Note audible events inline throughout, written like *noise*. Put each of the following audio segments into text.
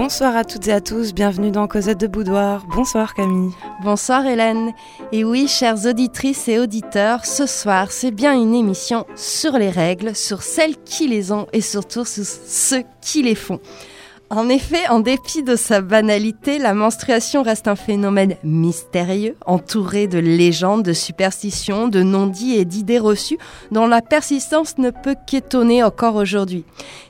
Bonsoir à toutes et à tous, bienvenue dans Cosette de Boudoir. Bonsoir Camille. Bonsoir Hélène. Et oui, chères auditrices et auditeurs, ce soir, c'est bien une émission sur les règles, sur celles qui les ont et surtout sur ceux qui les font. En effet, en dépit de sa banalité, la menstruation reste un phénomène mystérieux, entouré de légendes, de superstitions, de non-dits et d'idées reçues dont la persistance ne peut qu'étonner encore aujourd'hui.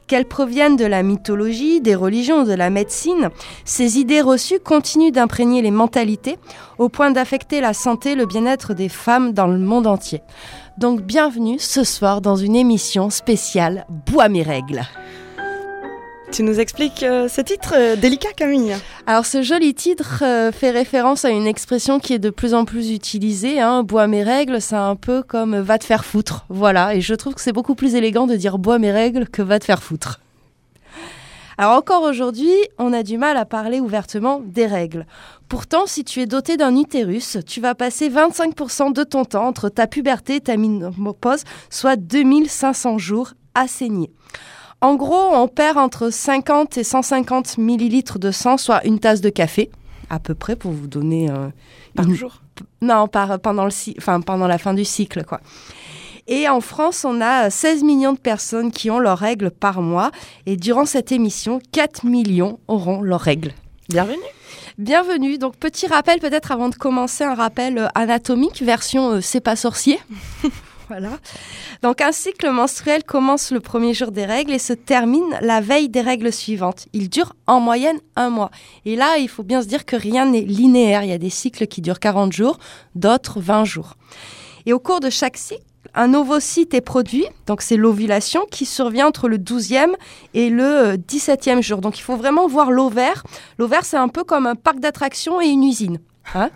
Qu'elles proviennent de la mythologie, des religions ou de la médecine, ces idées reçues continuent d'imprégner les mentalités au point d'affecter la santé et le bien-être des femmes dans le monde entier. Donc bienvenue ce soir dans une émission spéciale Bois mes règles. Tu nous expliques euh, ce titre euh, délicat, Camille Alors, ce joli titre euh, fait référence à une expression qui est de plus en plus utilisée. Hein, bois mes règles, c'est un peu comme va te faire foutre. Voilà, et je trouve que c'est beaucoup plus élégant de dire bois mes règles que va te faire foutre. Alors encore aujourd'hui, on a du mal à parler ouvertement des règles. Pourtant, si tu es doté d'un utérus, tu vas passer 25% de ton temps entre ta puberté et ta ménopause, soit 2500 jours à saigner. En gros, on perd entre 50 et 150 millilitres de sang, soit une tasse de café, à peu près, pour vous donner... Euh, par jour? Non, par, pendant, le, enfin, pendant la fin du cycle, quoi. Et en France, on a 16 millions de personnes qui ont leurs règles par mois. Et durant cette émission, 4 millions auront leurs règles. Bienvenue Bienvenue. Donc, petit rappel peut-être avant de commencer, un rappel euh, anatomique, version euh, C'est pas sorcier. *laughs* Voilà. Donc un cycle menstruel commence le premier jour des règles et se termine la veille des règles suivantes. Il dure en moyenne un mois. Et là, il faut bien se dire que rien n'est linéaire. Il y a des cycles qui durent 40 jours, d'autres 20 jours. Et au cours de chaque cycle, un ovocyte est produit, donc c'est l'ovulation qui survient entre le 12e et le 17e jour. Donc il faut vraiment voir l'ovaire. L'ovaire, c'est un peu comme un parc d'attractions et une usine. Hein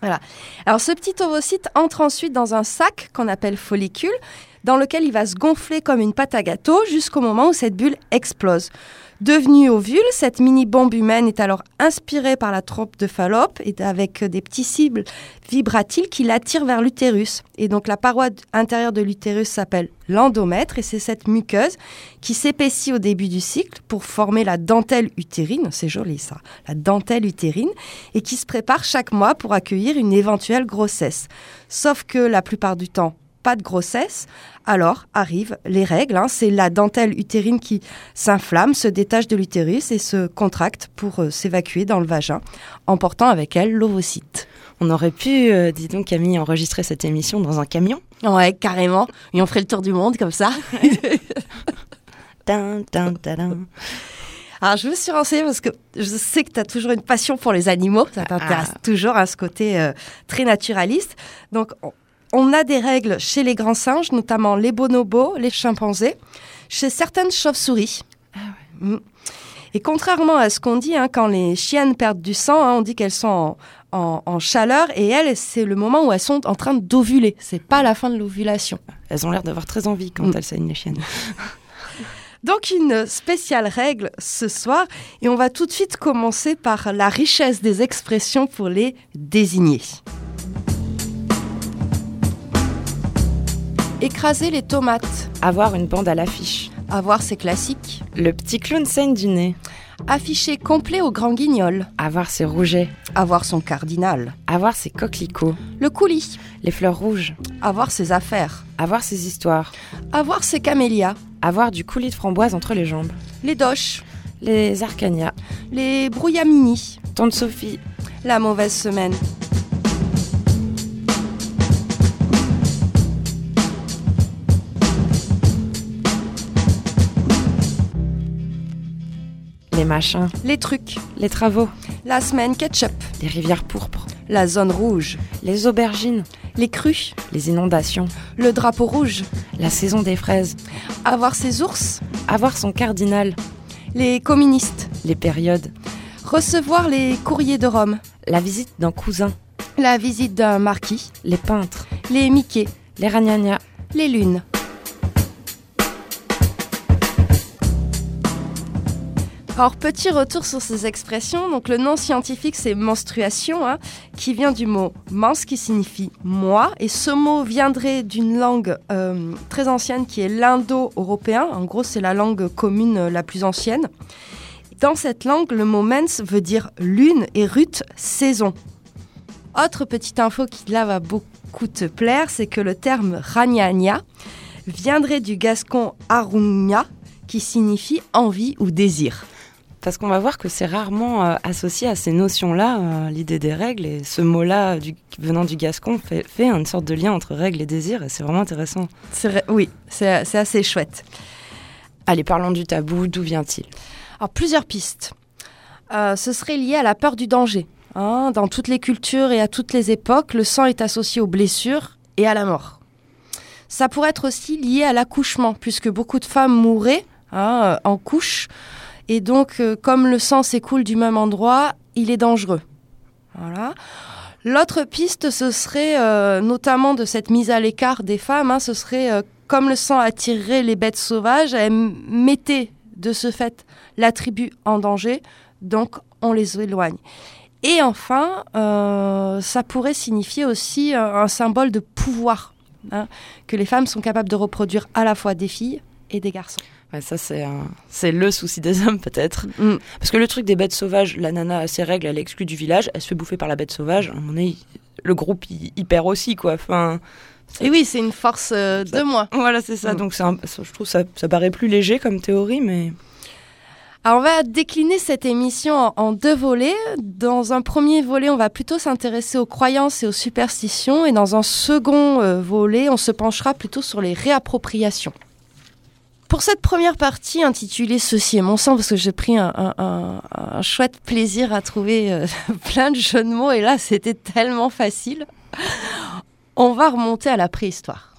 voilà. Alors ce petit ovocyte entre ensuite dans un sac qu'on appelle follicule, dans lequel il va se gonfler comme une pâte à gâteau jusqu'au moment où cette bulle explose. Devenue ovule, cette mini-bombe humaine est alors inspirée par la trompe de Fallope et avec des petits cibles vibratiles qui l'attirent vers l'utérus. Et donc la paroi intérieure de l'utérus s'appelle l'endomètre et c'est cette muqueuse qui s'épaissit au début du cycle pour former la dentelle utérine, c'est joli ça, la dentelle utérine, et qui se prépare chaque mois pour accueillir une éventuelle grossesse. Sauf que la plupart du temps, pas de grossesse, alors arrivent les règles. Hein. C'est la dentelle utérine qui s'inflamme, se détache de l'utérus et se contracte pour euh, s'évacuer dans le vagin, emportant avec elle l'ovocyte. On aurait pu, euh, dis donc Camille, enregistrer cette émission dans un camion Ouais, carrément. Et on ferait le tour du monde comme ça. *laughs* Alors, je me suis renseignée parce que je sais que tu as toujours une passion pour les animaux. Ça t'intéresse ah. toujours à ce côté euh, très naturaliste. Donc, on a des règles chez les grands singes, notamment les bonobos, les chimpanzés, chez certaines chauves-souris. Ah mm. Et contrairement à ce qu'on dit, hein, quand les chiennes perdent du sang, hein, on dit qu'elles sont en, chaleur et elles, c'est le moment où elles sont en train d'ovuler. C'est pas la fin de l'ovulation. Elles ont l'air d'avoir très envie quand mm. elles saignent les chiennes. *laughs* Donc une spéciale règle ce soir et on va tout de suite commencer par la richesse des expressions pour les désigner. Écraser les tomates. Avoir une bande à l'affiche. Avoir ses classiques. Le petit clown saigne du nez. Afficher complet au grand guignol. Avoir ses rougets. Avoir son cardinal. Avoir ses coquelicots. Le coulis. Les fleurs rouges. Avoir ses affaires. Avoir ses histoires. Avoir ses camélias. Avoir du coulis de framboise entre les jambes. Les doches. Les arcanias. Les brouillamini. Tante Sophie. La mauvaise semaine. Les machins. Les trucs. Les travaux. La semaine ketchup. Les rivières pourpres. La zone rouge. Les aubergines. Les crues. Les inondations. Le drapeau rouge. La saison des fraises. Avoir ses ours. Avoir son cardinal. Les communistes. Les périodes. Recevoir les courriers de Rome. La visite d'un cousin. La visite d'un marquis. Les peintres. Les Mickey. Les ragnagnas. Les lunes. Alors, petit retour sur ces expressions. Donc, le nom scientifique, c'est menstruation, hein, qui vient du mot mens, qui signifie moi. Et ce mot viendrait d'une langue euh, très ancienne qui est l'indo-européen. En gros, c'est la langue commune la plus ancienne. Dans cette langue, le mot mens veut dire lune et rut saison. Autre petite info qui là va beaucoup te plaire, c'est que le terme ragnagna viendrait du gascon arugna, qui signifie envie ou désir. Parce qu'on va voir que c'est rarement euh, associé à ces notions-là, euh, l'idée des règles, et ce mot-là, venant du gascon, fait, une sorte de lien entre règles et désir, et c'est vraiment intéressant. oui, c'est assez chouette. Allez, parlons du tabou, d'où vient-il? Alors, plusieurs pistes. Euh, ce serait lié à la peur du danger. Hein. Dans toutes les cultures et à toutes les époques, le sang est associé aux blessures et à la mort. Ça pourrait être aussi lié à l'accouchement, puisque beaucoup de femmes mouraient hein, en couche et donc, euh, comme le sang s'écoule du même endroit, il est dangereux. Voilà. L'autre piste, ce serait euh, notamment de cette mise à l'écart des femmes, hein, ce serait euh, comme le sang attirerait les bêtes sauvages, elles mettaient de ce fait la tribu en danger, donc on les éloigne. Et enfin, ça pourrait signifier aussi un, symbole de pouvoir, hein, que les femmes sont capables de reproduire à la fois des filles et des garçons. Ouais, ça, c'est c'est le souci des hommes, peut-être. Mm. Parce que le truc des bêtes sauvages, la nana a ses règles, elle est exclue du village, elle se fait bouffer par la bête sauvage. Moment donné, le groupe, il, perd aussi, quoi. Enfin. Et oui, c'est une force euh, de moi. Voilà, c'est ça. Mm. Donc, je trouve ça, ça paraît plus léger comme théorie, mais. Alors on va décliner cette émission en, deux volets. Dans un premier volet, on va plutôt s'intéresser aux croyances et aux superstitions, et dans un second euh, volet, on se penchera plutôt sur les réappropriations. Pour cette première partie intitulée Ceci est mon sang, parce que j'ai pris un, chouette plaisir à trouver euh, *laughs* plein de jeux de mots, et là c'était tellement facile, on va remonter à la préhistoire.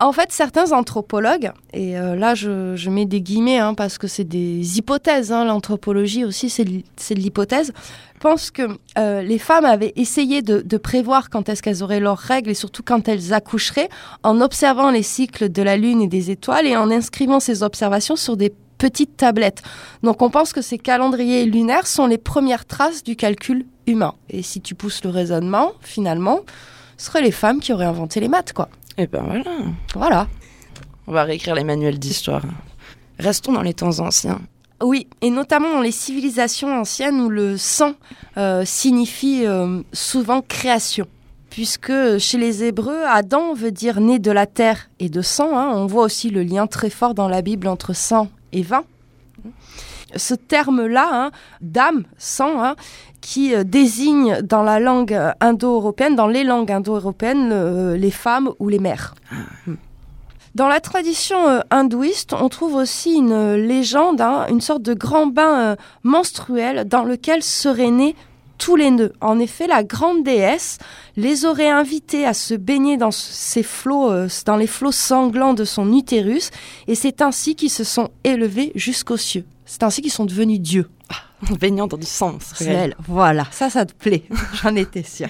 En fait, certains anthropologues, et euh, là je, mets des guillemets hein, parce que c'est des hypothèses, hein, l'anthropologie aussi c'est de l'hypothèse, pensent que euh, les femmes avaient essayé de, prévoir quand est-ce qu'elles auraient leurs règles et surtout quand elles accoucheraient en observant les cycles de la Lune et des étoiles et en inscrivant ces observations sur des petites tablettes. Donc on pense que ces calendriers lunaires sont les premières traces du calcul humain. Et si tu pousses le raisonnement, finalement, ce seraient les femmes qui auraient inventé les maths, quoi. Et eh ben voilà. Voilà. On va réécrire les manuels d'histoire. Restons dans les temps anciens. Oui, et notamment dans les civilisations anciennes où le sang euh, signifie euh, souvent création. Puisque chez les Hébreux, Adam veut dire né de la terre et de sang. Hein. On voit aussi le lien très fort dans la Bible entre sang et vin. Ce terme-là, hein, d'âme, sang, hein, qui euh, désigne dans la langue indo-européenne, dans les langues indo-européennes, euh, les femmes ou les mères. Ah. Dans la tradition euh, hindouiste, on trouve aussi une légende, hein, une sorte de grand bain menstruel dans lequel seraient nés tous les nœuds. En effet, la grande déesse les aurait invités à se baigner dans ces flots, dans les flots sanglants de son utérus, et c'est ainsi qu'ils se sont élevés jusqu'aux cieux. C'est ainsi qu'ils sont devenus dieux. *laughs* Baignant dans du sang réel. Voilà, ça, ça te plaît. *laughs* J'en étais sûre.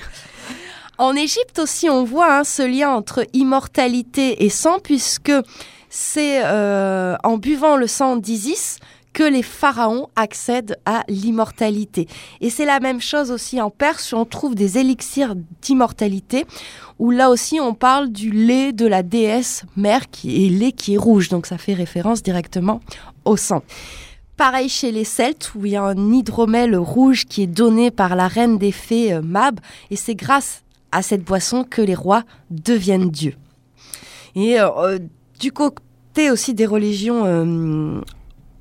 En Égypte aussi, on voit hein, ce lien entre immortalité et sang, puisque c'est euh, en buvant le sang d'Isis que les pharaons accèdent à l'immortalité. Et c'est la même chose aussi en Perse, on trouve des élixirs d'immortalité, où là aussi on parle du lait de la déesse mère, qui est lait qui est rouge, donc ça fait référence directement au sang. Pareil chez les Celtes, où il y a un hydromel rouge qui est donné par la reine des fées euh, Mab, et c'est grâce à cette boisson que les rois deviennent dieux. Et euh, euh, du côté aussi des religions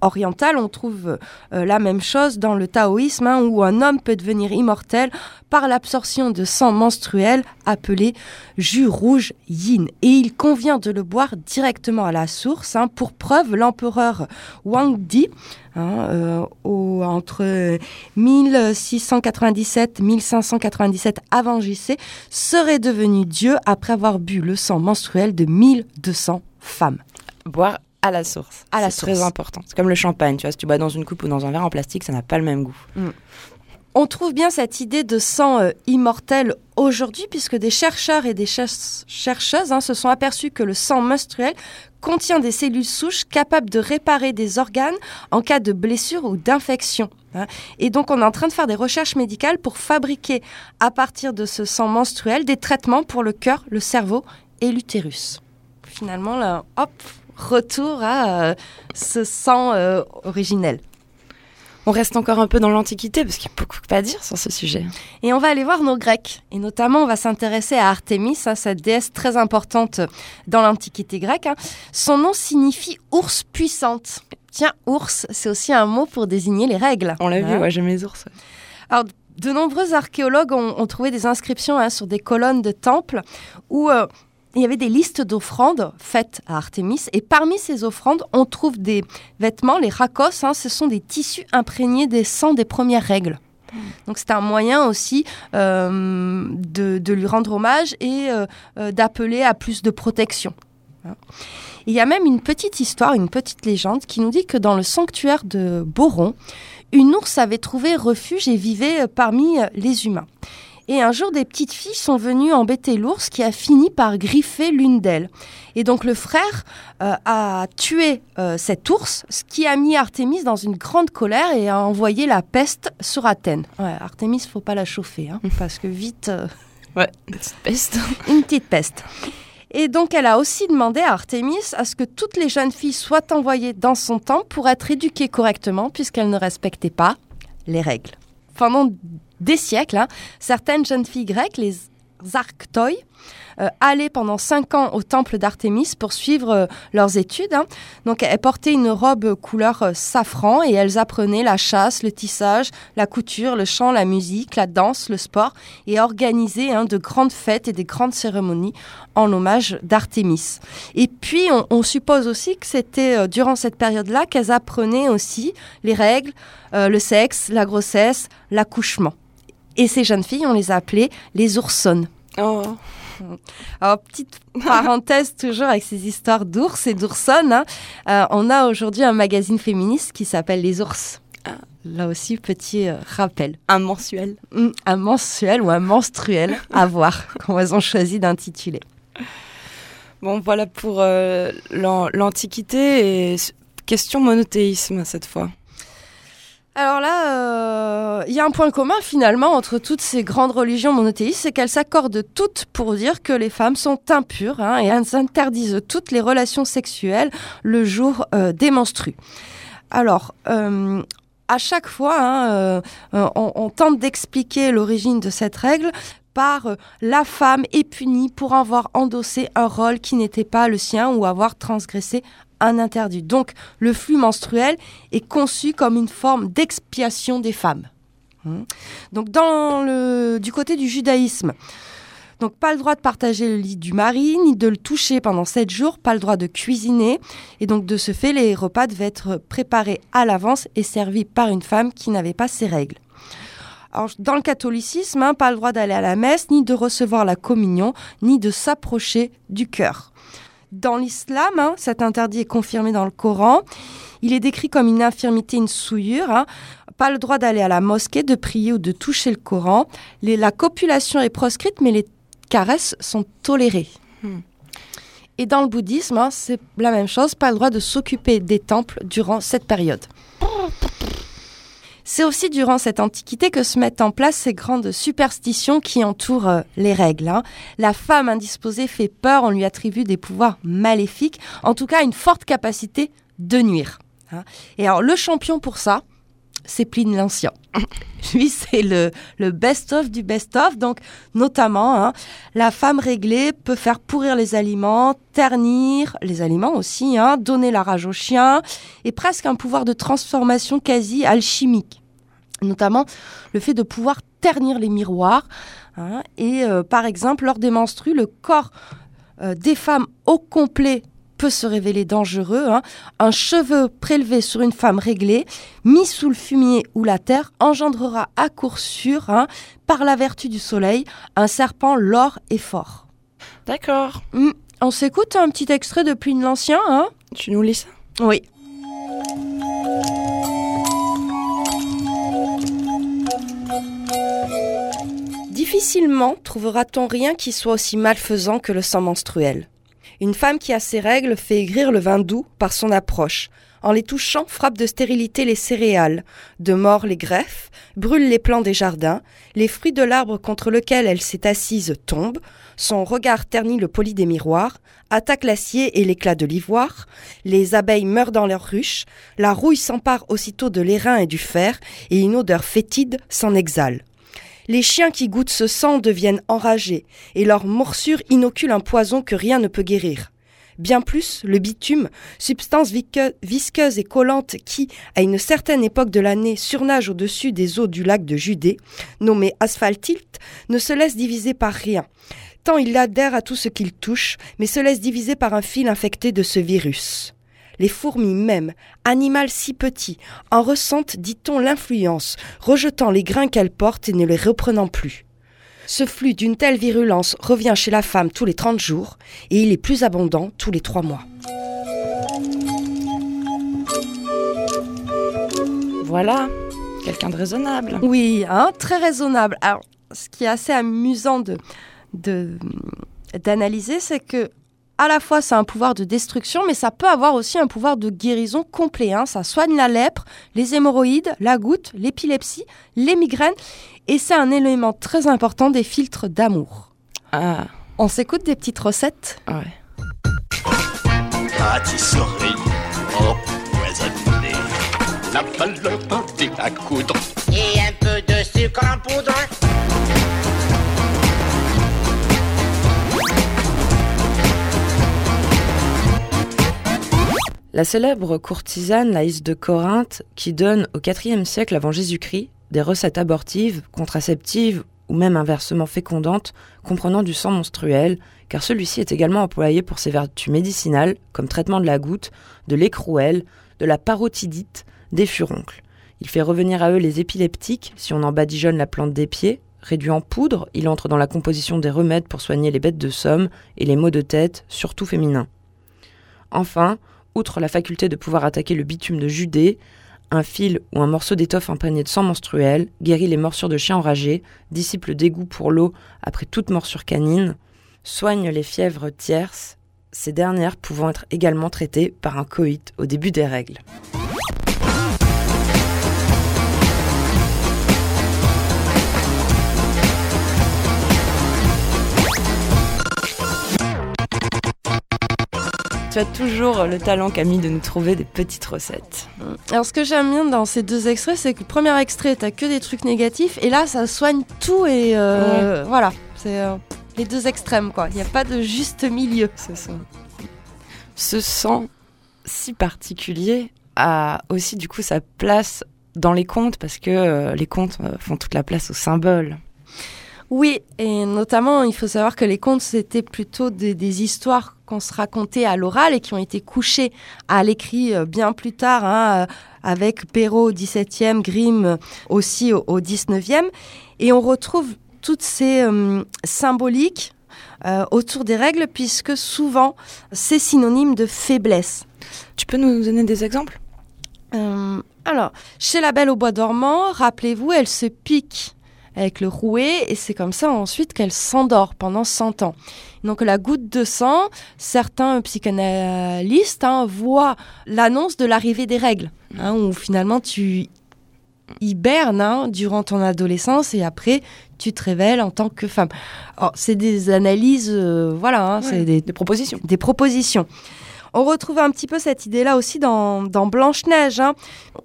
orientale, on trouve euh, la même chose dans le taoïsme, hein, où un homme peut devenir immortel par l'absorption de sang menstruel appelé jus rouge yin. Et il convient de le boire directement à la source. Hein. Pour preuve, l'empereur Wang Di, hein, euh, entre 1697 1597 avant JC, serait devenu dieu après avoir bu le sang menstruel de 1200 femmes. Boire à la source. À la source. très important. C'est comme le champagne, tu vois, si tu bois dans une coupe ou dans un verre en plastique, ça n'a pas le même goût. Mm. On trouve bien cette idée de sang euh, immortel aujourd'hui, puisque des chercheurs et des chercheuses hein, se sont aperçus que le sang menstruel contient des cellules souches capables de réparer des organes en cas de blessure ou d'infection. Hein. Et donc, on est en train de faire des recherches médicales pour fabriquer, à partir de ce sang menstruel, des traitements pour le cœur, le cerveau et l'utérus. Finalement, là, hop, retour à euh, ce sang euh, originel. on reste encore un peu dans l'Antiquité parce qu'il y a beaucoup à dire sur ce sujet. Et on va aller voir nos Grecs. Et notamment, on va s'intéresser à Artémis, hein, cette déesse très importante dans l'Antiquité grecque. Hein. Son nom signifie ours puissante. Tiens, ours, c'est aussi un mot pour désigner les règles. On l'a vu, ouais, j'aime les ours. Alors, de nombreux archéologues ont, trouvé des inscriptions hein, sur des colonnes de temples où euh, il y avait des listes d'offrandes faites à Artémis. Et parmi ces offrandes, on trouve des vêtements, les rakos. Hein, ce sont des tissus imprégnés des sangs des premières règles. Donc c'est un moyen aussi euh, de, lui rendre hommage et euh, euh, d'appeler à plus de protection. Hein. Il y a même une petite histoire, une petite légende qui nous dit que dans le sanctuaire de Boron, une ours avait trouvé refuge et vivait parmi les humains. Et un jour, des petites filles sont venues embêter l'ours qui a fini par griffer l'une d'elles. Et donc le frère euh, a tué euh, cet ours, ce qui a mis Artémis dans une grande colère et a envoyé la peste sur Athènes. Ouais, Artémis, faut pas la chauffer, hein, *laughs* parce que vite... Euh, ouais, une petite peste. *laughs* une petite peste. Et donc elle a aussi demandé à Artémis à ce que toutes les jeunes filles soient envoyées dans son temple pour être éduquées correctement, puisqu'elles ne respectaient pas les règles. Pendant des siècles, hein, certaines jeunes filles grecques, les arctoi, euh, allaient pendant cinq ans au temple d'Artémis pour suivre euh, leurs études. Hein. Donc, elles portaient une robe couleur euh, safran et elles apprenaient la chasse, le tissage, la couture, le chant, la musique, la danse, le sport et organisaient hein, de grandes fêtes et des grandes cérémonies en hommage d'Artémis. Et puis, on, on, suppose aussi que c'était durant cette période-là qu'elles apprenaient aussi les règles, le sexe, la grossesse, l'accouchement. Et ces jeunes filles, on les a appelées les oursonnes. Oh. Alors, petite parenthèse *laughs* toujours avec ces histoires d'ours et d'oursonnes. Hein. Euh, on a aujourd'hui un magazine féministe qui s'appelle Les Ours. Ah. Là aussi, petit euh, rappel. Un mensuel. Hum, un mensuel ou un menstruel, à *laughs* voir, comment elles ont choisi d'intituler. Bon, voilà pour euh, l'Antiquité et question monothéisme cette fois. Alors là, euh, il y a un point commun finalement entre toutes ces grandes religions monothéistes, c'est qu'elles s'accordent toutes pour dire que les femmes sont impures hein, et elles interdisent toutes les relations sexuelles le jour euh, des menstrues. Alors, euh, à chaque fois, hein, on, on, tente d'expliquer l'origine de cette règle par la femme est punie pour avoir endossé un rôle qui n'était pas le sien ou avoir transgressé un interdit. Donc le flux menstruel est conçu comme une forme d'expiation des femmes. Hmm. Donc dans le, du côté du judaïsme, donc pas le droit de partager le lit du mari, ni de le toucher pendant sept jours, pas le droit de cuisiner. Et donc de ce fait, les repas devaient être préparés à l'avance et servis par une femme qui n'avait pas ses règles. Alors, dans le catholicisme, hein, pas le droit d'aller à la messe, ni de recevoir la communion, ni de s'approcher du cœur. Dans l'islam, hein, cet interdit est confirmé dans le Coran. Il est décrit comme une infirmité, une souillure. Hein. Pas le droit d'aller à la mosquée, de prier ou de toucher le Coran. la copulation est proscrite, mais les caresses sont tolérées. Hmm. Et dans le bouddhisme, hein, c'est la même chose. Pas le droit de s'occuper des temples durant cette période. C'est aussi durant cette antiquité que se mettent en place ces grandes superstitions qui entourent euh, les règles. Hein. La femme indisposée fait peur, on lui attribue des pouvoirs maléfiques, en tout cas une forte capacité de nuire. Hein. Et alors le champion pour ça, c'est Pline l'Ancien. *laughs* Lui, c'est le, best-of du best-of. Donc, notamment, hein, la femme réglée peut faire pourrir les aliments, ternir les aliments aussi, hein, donner la rage aux chiens, et presque un pouvoir de transformation quasi alchimique. Notamment le fait de pouvoir ternir les miroirs. Hein, et euh, par exemple, lors des menstrues, le corps euh, des femmes au complet peut se révéler dangereux. Hein. Un cheveu prélevé sur une femme réglée, mis sous le fumier ou la terre, engendrera à court sûr, hein, par la vertu du soleil, un serpent lord et fort. D'accord. Hmm. On s'écoute un petit extrait de Pline l'Ancien, hein Tu nous lis ça? Oui. Difficilement trouvera-t-on rien qui soit aussi malfaisant que le sang menstruel? Une femme qui a ses règles fait aigrir le vin doux par son approche. en les touchant, frappe de stérilité les céréales, de mort les greffes, brûle les plants des jardins, les fruits de l'arbre contre lequel elle s'est assise tombent, son regard ternit le poli des miroirs, attaque l'acier et l'éclat de l'ivoire, les abeilles meurent dans leurs ruches, la rouille s'empare aussitôt de l'airain et du fer, et une odeur fétide s'en exhale. Les chiens qui goûtent ce sang deviennent enragés, et leur morsure inocule un poison que rien ne peut guérir. Bien plus, le bitume, substance visqueuse et collante qui, à une certaine époque de l'année, surnage au-dessus des eaux du lac de Judée, nommé asphaltilte, ne se laisse diviser par rien. Tant il adhère à tout ce qu'il touche, mais se laisse diviser par un fil infecté de ce virus. Les fourmis même, animal si petit, en ressentent, dit-on, l'influence, rejetant les grains qu'elles portent et ne les reprenant plus. Ce flux d'une telle virulence revient chez la femme tous les 30 jours et il est plus abondant tous les 3 mois. Voilà, quelqu'un de raisonnable. Oui, hein, très raisonnable. Alors, ce qui est assez amusant de, d'analyser, c'est que à la fois c'est un pouvoir de destruction, mais ça peut avoir aussi un pouvoir de guérison complet. Hein. Ça soigne la lèpre, les hémorroïdes, la goutte, l'épilepsie, les migraines, et c'est un élément très important des filtres d'amour. Ah. On s'écoute des petites recettes Ouais. Pâtisserie empoisonnée, la valeur à coudre. Et un peu de sucre en poudre. La célèbre courtisane Laïs de Corinthe, qui donne au IVe siècle avant Jésus-Christ des recettes abortives, contraceptives ou même inversement fécondantes, comprenant du sang menstruel, car celui-ci est également employé pour ses vertus médicinales, comme traitement de la goutte, de l'écrouelle, de la parotidite, des furoncles. Il fait revenir à eux les épileptiques, si on en badigeonne la plante des pieds. Réduit en poudre, il entre dans la composition des remèdes pour soigner les bêtes de somme et les maux de tête, surtout féminins. Enfin, outre la faculté de pouvoir attaquer le bitume de Judée, un fil ou un morceau d'étoffe imprégné de sang menstruel guérit les morsures de chiens enragés, dissipe le dégoût pour l'eau après toute morsure canine, soigne les fièvres tierces, ces dernières pouvant être également traitées par un coït au début des règles. Tu as toujours le talent, Camille, de nous trouver des petites recettes. Alors, ce que j'aime bien dans ces deux extraits, c'est que le premier extrait, t'as que des trucs négatifs, et là, ça soigne tout, et euh, voilà, c'est euh, les deux extrêmes, quoi. Il n'y a pas de juste milieu. C'est ça. Ce sang si particulier a aussi, du coup, sa place dans les contes, parce que euh, les contes font toute la place aux symboles. Oui, et notamment, il faut savoir que les contes, c'était plutôt des, histoires qu'on se racontait à l'oral et qui ont été couchées à l'écrit euh, bien plus tard, hein, euh, avec Perrault au XVIIe, Grimm aussi au, XIXe. Et on retrouve toutes ces euh, symboliques autour des règles, puisque souvent, c'est synonyme de faiblesse. Tu peux nous donner des exemples? Alors, chez la Belle au Bois dormant, rappelez-vous, elle se pique avec le rouet et c'est comme ça ensuite qu'elle s'endort pendant 100 ans. Donc la goutte de sang, certains psychanalystes hein, voient l'annonce de l'arrivée des règles, hein, où finalement tu hibernes hein, durant ton adolescence et après tu te révèles en tant que femme. C'est des analyses, euh, voilà, c'est des, des propositions. Des propositions. On retrouve un petit peu cette idée-là aussi dans, Blanche-Neige, hein,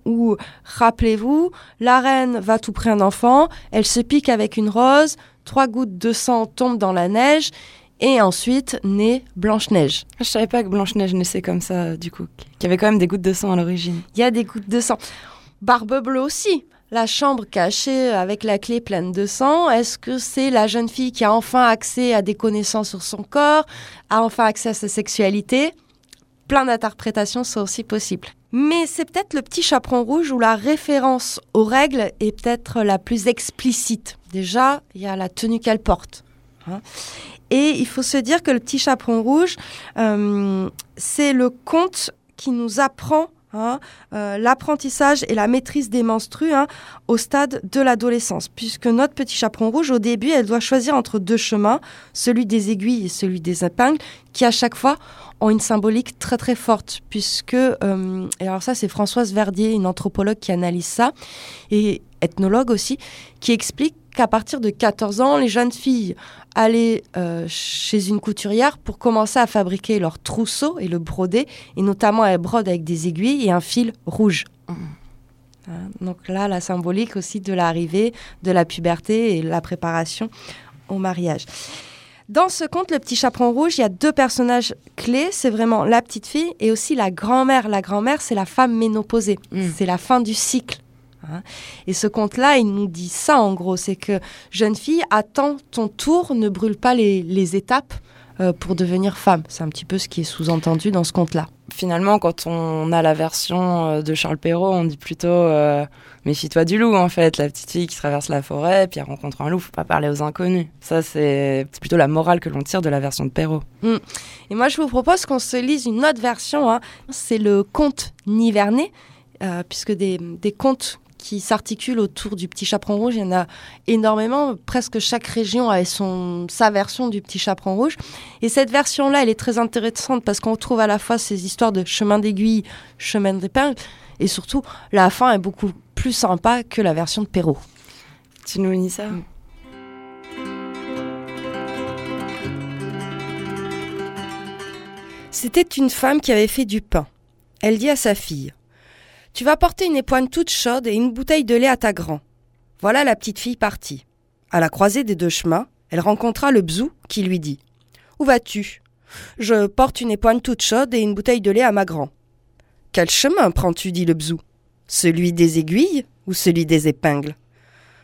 où, rappelez-vous, la reine va tout près un enfant, elle se pique avec une rose, trois gouttes de sang tombent dans la neige, et ensuite naît Blanche-Neige. Je savais pas que Blanche-Neige naissait comme ça, du coup, qu'il y avait quand même des gouttes de sang à l'origine. Il y a des gouttes de sang. Barbe Bleue aussi. La chambre cachée avec la clé pleine de sang, est-ce que c'est la jeune fille qui a enfin accès à des connaissances sur son corps, a enfin accès à sa sexualité? Plein d'interprétations sont aussi possibles. Mais c'est peut-être le petit chaperon rouge où la référence aux règles est peut-être la plus explicite. Déjà, il y a la tenue qu'elle porte. Hein. Et il faut se dire que le petit chaperon rouge, euh, c'est le conte qui nous apprend hein, euh, l'apprentissage et la maîtrise des menstrues hein, au stade de l'adolescence, puisque notre petit chaperon rouge, au début, elle doit choisir entre deux chemins, celui des aiguilles et celui des épingles, qui à chaque fois ont une symbolique très très forte, puisque, euh, et alors ça c'est Françoise Verdier, une anthropologue qui analyse ça, et ethnologue aussi, qui explique qu'à partir de 14 ans, les jeunes filles allaient euh, chez une couturière pour commencer à fabriquer leur trousseau et le broder, et notamment elles brodent avec des aiguilles et un fil rouge. Hein, Donc là, la symbolique aussi de l'arrivée de la puberté et la préparation au mariage. Dans ce conte, Le Petit Chaperon Rouge, il y a deux personnages clés. C'est vraiment la petite fille et aussi la grand-mère. La grand-mère, c'est la femme ménopausée. Mm. C'est la fin du cycle. Hein. Et ce conte-là, il nous dit ça en gros, c'est que jeune fille, attends ton tour, ne brûle pas les, les étapes euh, pour devenir femme. C'est un petit peu ce qui est sous-entendu dans ce conte-là. Finalement, quand on a la version euh, de Charles Perrault, on dit plutôt euh, méfie-toi du loup en fait, la petite fille qui traverse la forêt, puis elle rencontre un loup, faut pas parler aux inconnus. Ça, c'est plutôt la morale que l'on tire de la version de Perrault. Et moi, je vous propose qu'on se lise une autre version. hein. C'est le conte Nivernais, euh, puisque des, des contes qui s'articulent autour du petit chaperon rouge, il y en a énormément. Presque chaque région a son, sa version du petit chaperon rouge. Et cette version-là, elle est très intéressante parce qu'on trouve à la fois ces histoires de chemin d'aiguille, chemin d'épingle, et surtout, la fin est beaucoup plus sympa que la version de Perrault. Tu nous lis ça C'était une femme qui avait fait du pain. Elle dit à sa fille Tu vas porter une époine toute chaude et une bouteille de lait à ta grand. Voilà la petite fille partie. À la croisée des deux chemins, elle rencontra le bzou qui lui dit Où vas-tu? Je porte une époine toute chaude et une bouteille de lait à ma grand. Quel chemin prends-tu? dit le bzou. Celui des aiguilles ou celui des épingles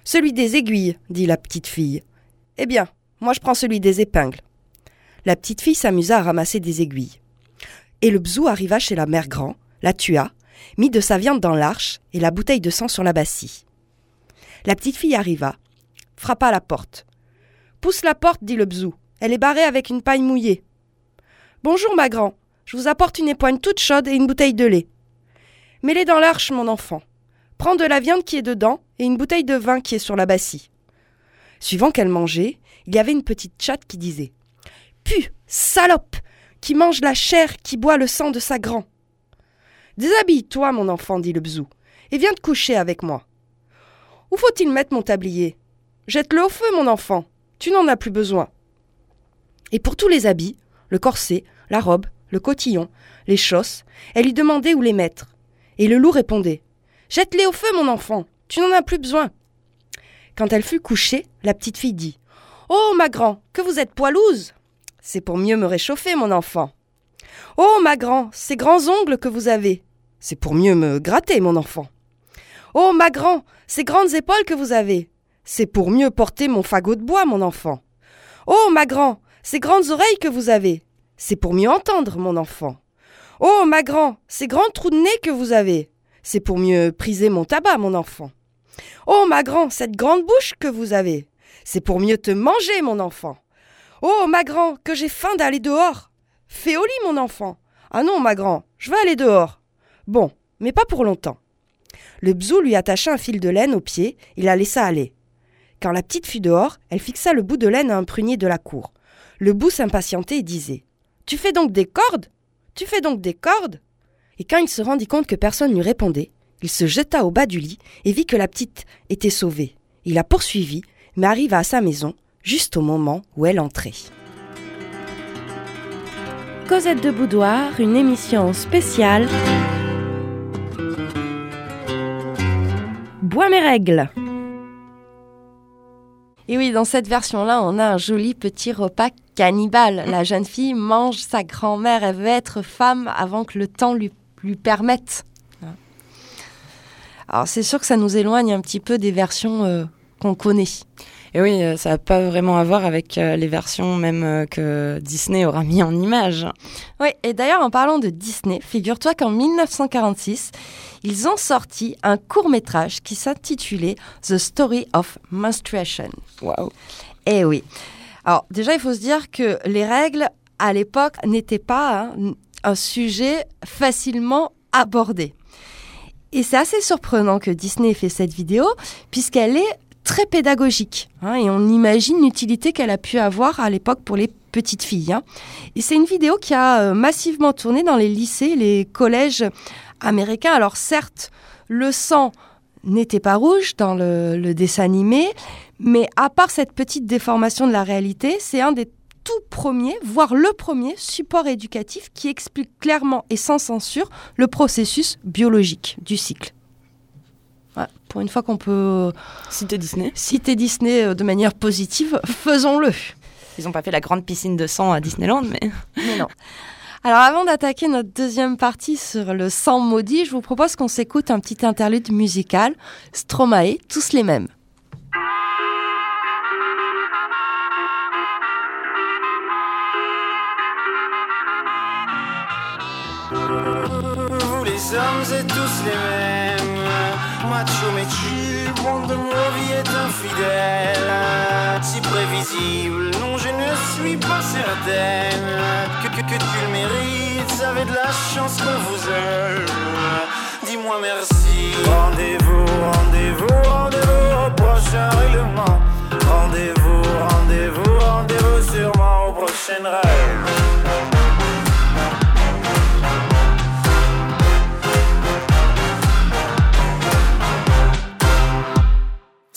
Celui des aiguilles, dit la petite fille. Eh bien, moi je prends celui des épingles. La petite fille s'amusa à ramasser des aiguilles. Et le bzou arriva chez la mère grand, la tua, mit de sa viande dans l'arche et la bouteille de sang sur la bassie. La petite fille arriva, frappa à la porte. Pousse la porte, dit le bzou. Elle est barrée avec une paille mouillée. Bonjour, ma grand. Je vous apporte une époigne toute chaude et une bouteille de lait. Mets-les dans l'arche, mon enfant. Prends de la viande qui est dedans et une bouteille de vin qui est sur la bassie. Suivant qu'elle mangeait, il y avait une petite chatte qui disait Pu, salope, qui mange la chair, qui boit le sang de sa grand. Déshabille-toi, mon enfant, dit le bzou, et viens te coucher avec moi. Où faut-il mettre mon tablier? Jette-le au feu, mon enfant, tu n'en as plus besoin. Et pour tous les habits, le corset, la robe, le cotillon, les chausses, elle lui demandait où les mettre. Et le loup répondait Jette-les au feu, mon enfant, tu n'en as plus besoin. Quand elle fut couchée, la petite fille dit Oh, ma grand, que vous êtes poilouse C'est pour mieux me réchauffer, mon enfant. Oh, ma grand, ces grands ongles que vous avez C'est pour mieux me gratter, mon enfant. Oh, ma grand, ces grandes épaules que vous avez C'est pour mieux porter mon fagot de bois, mon enfant. Oh, ma grand, ces grandes oreilles que vous avez C'est pour mieux entendre, mon enfant. Oh, ma grand, ces grands trous de nez que vous avez C'est pour mieux priser mon tabac, mon enfant. Oh, ma grand, cette grande bouche que vous avez C'est pour mieux te manger, mon enfant. Oh, ma grand, que j'ai faim d'aller dehors Fais au lit, mon enfant. Ah non, ma grand, je veux aller dehors. Bon, mais pas pour longtemps. Le bzou lui attacha un fil de laine au pied et la laissa aller. Quand la petite fut dehors, elle fixa le bout de laine à un prunier de la cour. Le bout s'impatientait et disait Tu fais donc des cordes? Tu fais donc des cordes? Et quand il se rendit compte que personne ne lui répondait, il se jeta au bas du lit et vit que la petite était sauvée. Il la poursuivit, mais arriva à sa maison juste au moment où elle entrait. Cosette de Boudoir, une émission spéciale. Bois mes règles. Et oui, dans cette version-là, on a un joli petit repas cannibale. La jeune fille mange sa grand-mère. Elle veut être femme avant que le temps lui, permette. Alors, c'est sûr que ça nous éloigne un petit peu des versions euh, qu'on connaît. Et oui, euh, ça n'a pas vraiment à voir avec euh, les versions même euh, que Disney aura mis en image. Oui, et d'ailleurs, en parlant de Disney, figure-toi qu'en 1946, ils ont sorti un court-métrage qui s'intitulait The Story of Menstruation. Waouh. Eh oui. Alors, déjà, il faut se dire que les règles, à l'époque, n'étaient pas hein, un sujet facilement abordée. Et c'est assez surprenant que Disney ait fait cette vidéo, puisqu'elle est très pédagogique. Hein, et on imagine l'utilité qu'elle a pu avoir à l'époque pour les petites filles. Hein. Et c'est une vidéo qui a euh, massivement tourné dans les lycées, les collèges américains. Alors certes, le sang n'était pas rouge dans le, le dessin animé, mais à part cette petite déformation de la réalité, c'est un des tout premiers, voire le premier support éducatif qui explique clairement et sans censure le processus biologique du cycle. Pour une fois qu'on peut Citer Disney. citer Disney euh, de manière positive, *laughs* faisons-le. Ils n'ont pas fait la grande piscine de sang à Disneyland, mais. *laughs* Mais non. Alors avant d'attaquer notre deuxième partie sur le sang maudit, je vous propose qu'on s'écoute un petit interlude musical, Stromae, tous les mêmes. Les hommes êtes tous les mêmes de mon vie est infidèle. Si prévisible, non je ne suis pas certaine. Que, que, tu le mérites, avez de la chance qu'on vous aime. Dis-moi merci. Rendez-vous, rendez-vous, rendez-vous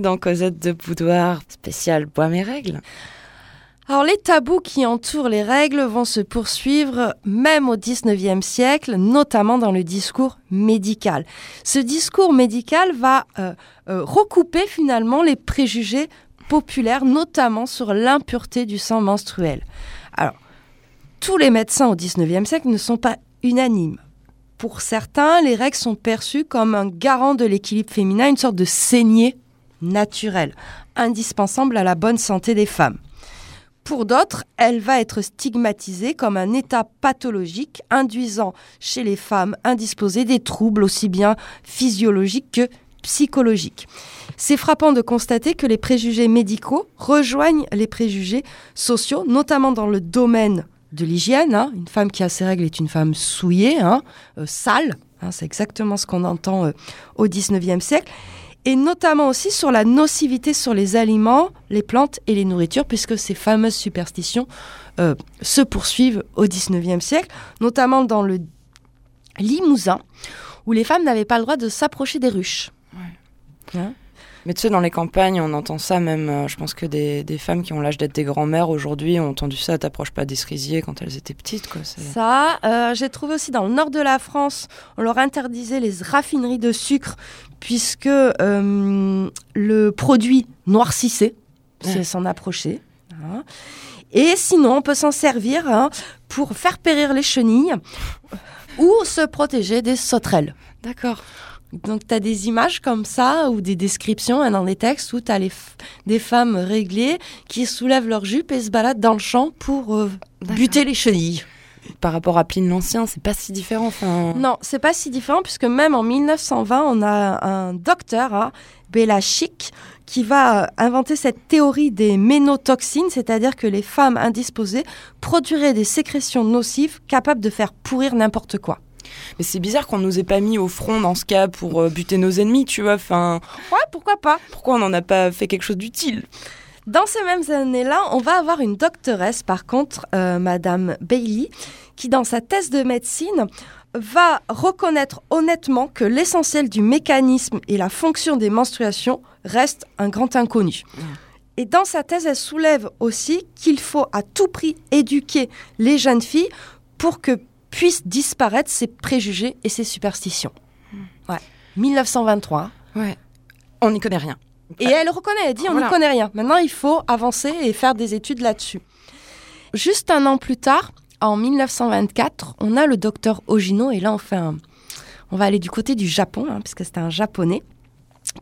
Dans Cosette de Boudoir, spécial Bois mes règles. Alors les tabous qui entourent les règles vont se poursuivre même au 19e siècle, notamment dans le discours médical. Ce discours médical va euh, euh, recouper finalement les préjugés populaires, notamment sur l'impureté du sang menstruel. Alors, tous les médecins au 19e siècle ne sont pas unanimes. Pour certains, les règles sont perçues comme un garant de l'équilibre féminin, une sorte de saignée naturelle, indispensable à la bonne santé des femmes. Pour d'autres, elle va être stigmatisée comme un état pathologique induisant chez les femmes indisposées des troubles aussi bien physiologiques que psychologiques. C'est frappant de constater que les préjugés médicaux rejoignent les préjugés sociaux, notamment dans le domaine de l'hygiène. hein. Une femme qui a ses règles est une femme souillée, hein, euh, sale. hein, c'est exactement ce qu'on entend euh, au 19e siècle. Et notamment aussi sur la nocivité sur les aliments, les plantes et les nourritures, puisque ces fameuses superstitions euh, se poursuivent au 19e siècle, notamment dans le Limousin, où les femmes n'avaient pas le droit de s'approcher des ruches. Mais tu sais, dans les campagnes, on entend ça même. euh, je pense que des, des femmes qui ont l'âge d'être des grands-mères aujourd'hui ont entendu ça. T'approches pas des cerisiers quand elles étaient petites, quoi. Ça, euh, j'ai trouvé aussi dans le nord de la France, on leur interdisait les raffineries de sucre puisque euh, le produit noircissait, Ouais. s'en approcher. hein. Et sinon, on peut s'en servir hein, pour faire périr les chenilles ou se protéger des sauterelles. D'accord. Donc, tu as des images comme ça ou des descriptions hein, dans les textes où tu as des femmes réglées qui soulèvent leur jupe et se baladent dans le champ pour euh, buter les chenilles. Par rapport à Pline l'Ancien, c'est pas si différent. Enfin, Non, c'est pas si différent puisque même en 1920, on a un docteur, hein, Belachik, qui va euh, inventer cette théorie des ménotoxines, c'est-à-dire que les femmes indisposées produiraient des sécrétions nocives capables de faire pourrir n'importe quoi. Mais c'est bizarre qu'on nous ait pas mis au front dans ce cas pour euh, buter nos ennemis, tu vois. Enfin, Ouais, pourquoi pas pourquoi on n'en a pas fait quelque chose d'utile? Dans ces mêmes années-là, on va avoir une doctoresse, par contre, euh, Madame Bailey, qui, dans sa thèse de médecine, va reconnaître honnêtement que l'essentiel du mécanisme et la fonction des menstruations reste un grand inconnu. Et dans sa thèse, elle soulève aussi qu'il faut à tout prix éduquer les jeunes filles pour que puissent disparaître ces préjugés et ces superstitions. Ouais. 1923. Ouais. On n'y connaît rien. Et elle le reconnaît, elle dit on Voilà. n'y connaît rien. Maintenant, il faut avancer et faire des études là-dessus. Juste un an plus tard, en 1924, on a le docteur Ogino, et là on fait un... On va aller du côté du Japon, hein, puisque c'est un japonais,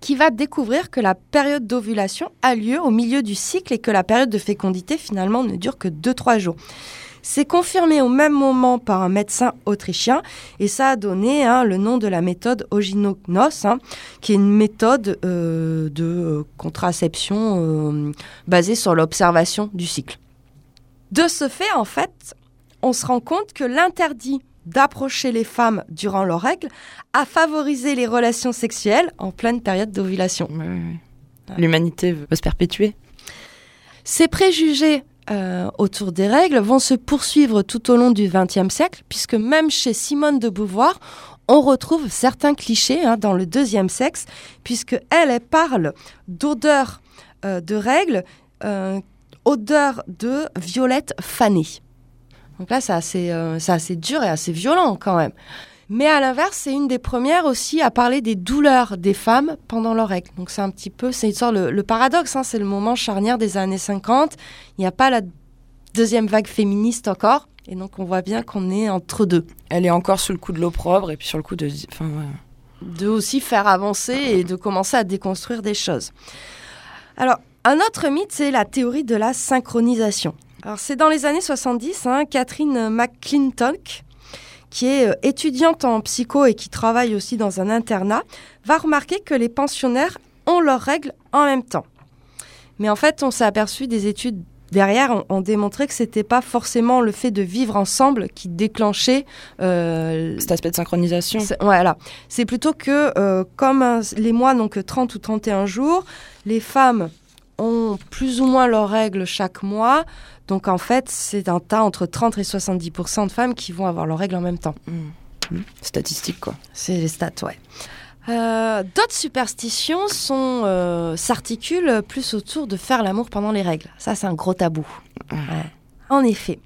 qui va découvrir que la période d'ovulation a lieu au milieu du cycle et que la période de fécondité finalement ne dure que 2-3 jours. C'est confirmé au même moment par un médecin autrichien et ça a donné hein, le nom de la méthode Oginognos, hein, qui est une méthode euh, de euh, contraception euh, basée sur l'observation du cycle. De ce fait, en fait, on se rend compte que l'interdit d'approcher les femmes durant leurs règles a favorisé les relations sexuelles en pleine période d'ovulation. L'humanité veut se perpétuer. Ces préjugés euh, autour des règles vont se poursuivre tout au long du XXe siècle, puisque même chez Simone de Beauvoir, on retrouve certains clichés hein, dans le deuxième sexe, puisque elle, parle d'odeur euh, de règles, euh, odeur de violette fanée. Donc là, c'est assez dur et assez violent quand même. Mais à l'inverse, c'est une des premières aussi à parler des douleurs des femmes pendant leurs règles. Donc c'est un petit peu, c'est une sorte le, le paradoxe, hein, c'est le moment charnière des années 50. Il n'y a pas la deuxième vague féministe encore, et donc on voit bien qu'on est entre deux. Elle est encore sous le coup de l'opprobre et puis sur le coup de. Enfin, ouais. de aussi faire avancer et de commencer à déconstruire des choses. Alors, un autre mythe, c'est la théorie de la synchronisation. Alors, c'est dans les années 70, hein, Catherine McClintock, qui est euh, étudiante en psycho et qui travaille aussi dans un internat, va remarquer que les pensionnaires ont leurs règles en même temps. Mais en fait, on s'est aperçu des études derrière ont, ont démontré que c'était pas forcément le fait de vivre ensemble qui déclenchait euh, Cet aspect de synchronisation. c'est- Voilà. C'est plutôt que, euh, comme les mois n'ont que 30 ou 31 jours, les femmes ont plus ou moins leurs règles chaque mois. Donc, en fait, c'est un tas entre 30 et 70% de femmes qui vont avoir leurs règles en même temps. Mm. Statistique, quoi. C'est les stats, ouais. Euh, D'autres superstitions sont euh, s'articulent plus autour de faire l'amour pendant les règles. Ça, c'est un gros tabou. Ouais. En effet,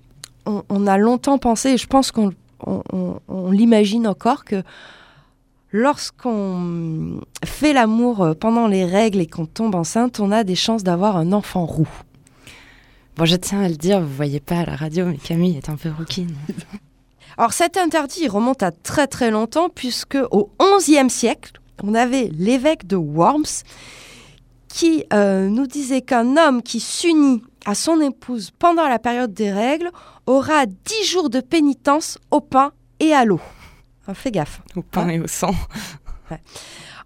on, on a longtemps pensé, et je pense qu'on on- on- on l'imagine encore, que lorsqu'on fait l'amour euh, pendant les règles et qu'on tombe enceinte, on a des chances d'avoir un enfant roux. Bon, je tiens à le dire, vous voyez pas à la radio, mais Camille est un peu rouquine. *laughs* Alors cet interdit il remonte à très très longtemps puisque au XIe siècle, on avait l'évêque de Worms qui euh, nous disait qu'un homme qui s'unit à son épouse pendant la période des règles aura 10 jours de pénitence au pain et à l'eau. Alors, fais gaffe. Au pain et au sang.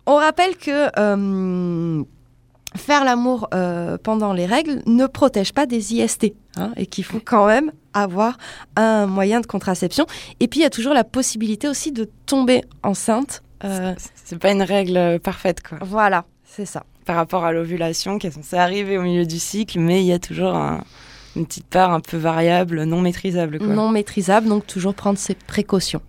On rappelle que euh, faire l'amour euh, pendant les règles ne protège pas des IST hein, et qu'il faut quand même avoir un moyen de contraception. Et puis il y a toujours la possibilité aussi de tomber enceinte. Euh, C'est pas une règle parfaite, quoi. voilà, c'est ça. Par rapport à l'ovulation qui est censée arriver au milieu du cycle, mais il y a toujours un- une petite part un peu variable, non maîtrisable, quoi. non maîtrisable, donc toujours prendre ses précautions.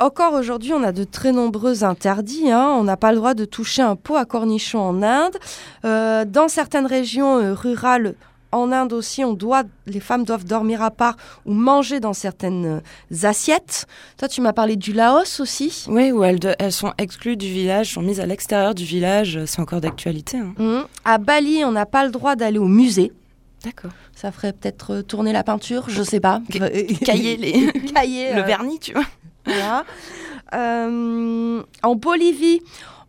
Encore aujourd'hui, on a de très nombreux interdits. hein. On n'a pas le droit de toucher un pot à cornichon en Inde. Euh, dans certaines régions euh, rurales, en Inde aussi, on doit, les femmes doivent dormir à part ou manger dans certaines euh, assiettes. Toi, tu m'as parlé du Laos aussi. Oui, où elles, de- elles sont exclues du village, sont mises à l'extérieur du village, c'est encore d'actualité. hein. Mhm. À Bali, on n'a pas le droit d'aller au musée. D'accord. Ça ferait peut-être tourner la peinture, je sais pas. Cahier *laughs* les... *laughs* Le vernis, tu vois. Euh, en Bolivie,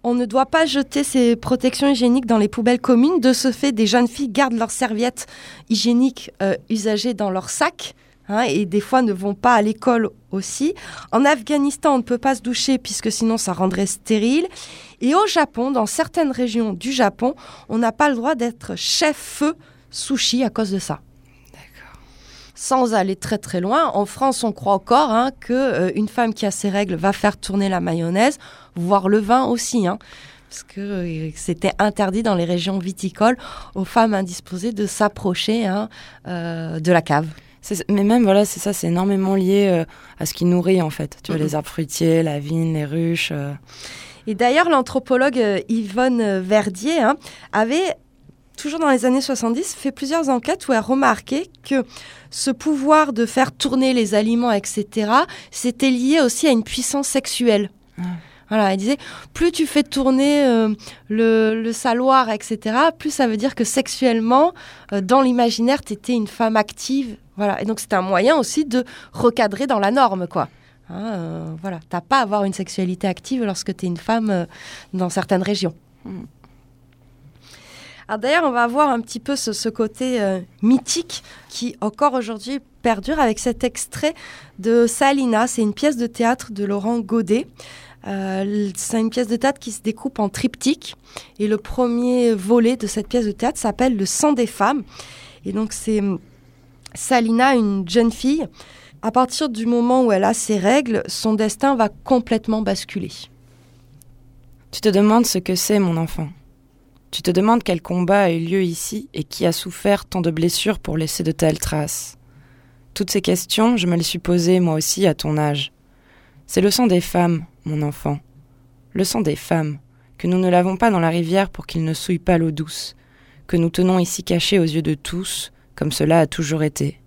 on ne doit pas jeter ses protections hygiéniques dans les poubelles communes. De ce fait, des jeunes filles gardent leurs serviettes hygiéniques euh, usagées dans leur sac. hein, et des fois ne vont pas à l'école aussi. En Afghanistan, on ne peut pas se doucher puisque sinon ça rendrait stérile. Et au Japon, dans certaines régions du Japon, on n'a pas le droit d'être chef-feu sushi à cause de ça. Sans aller très très loin, en France, on croit encore hein, que euh, une femme qui a ses règles va faire tourner la mayonnaise, voire le vin aussi, hein, parce que euh, c'était interdit dans les régions viticoles aux femmes indisposées de s'approcher hein, euh, de la cave. Mais même, voilà, c'est ça, c'est énormément lié à ce qui nourrit, en fait. Tu vois, Mhm. les arbres fruitiers, la vigne, les ruches. Et d'ailleurs, l'anthropologue Yvonne Verdier hein, avait, toujours dans les années 70, fait plusieurs enquêtes où elle remarquait que ce pouvoir de faire tourner les aliments, etc., c'était lié aussi à une puissance sexuelle. Ah. Voilà, elle disait, plus tu fais tourner euh, le, le saloir, etc., plus ça veut dire que sexuellement, euh, dans l'imaginaire, tu étais une femme active. Voilà. Et donc, c'était un moyen aussi de recadrer dans la norme, quoi. Hein, euh, voilà, t'as pas à avoir une sexualité active lorsque tu es une femme dans certaines régions. Mm. Alors d'ailleurs, on va voir un petit peu ce, côté euh, mythique qui encore aujourd'hui perdure avec cet extrait de Salina. C'est une pièce de théâtre de Laurent Godet. Euh, c'est une pièce de théâtre qui se découpe en triptyque et le premier volet de cette pièce de théâtre s'appelle Le sang des femmes. Et donc c'est hum, Salina, une jeune fille. À partir du moment où elle a ses règles, son destin va complètement basculer. Tu te demandes ce que c'est, mon enfant. Tu te demandes quel combat a eu lieu ici et qui a souffert tant de blessures pour laisser de telles traces. Toutes ces questions, je me les suis posées moi aussi à ton âge. C'est le sang des femmes, mon enfant. Le sang des femmes, que nous ne lavons pas dans la rivière pour qu'il ne souille pas l'eau douce, que nous tenons ici caché aux yeux de tous, comme cela a toujours été.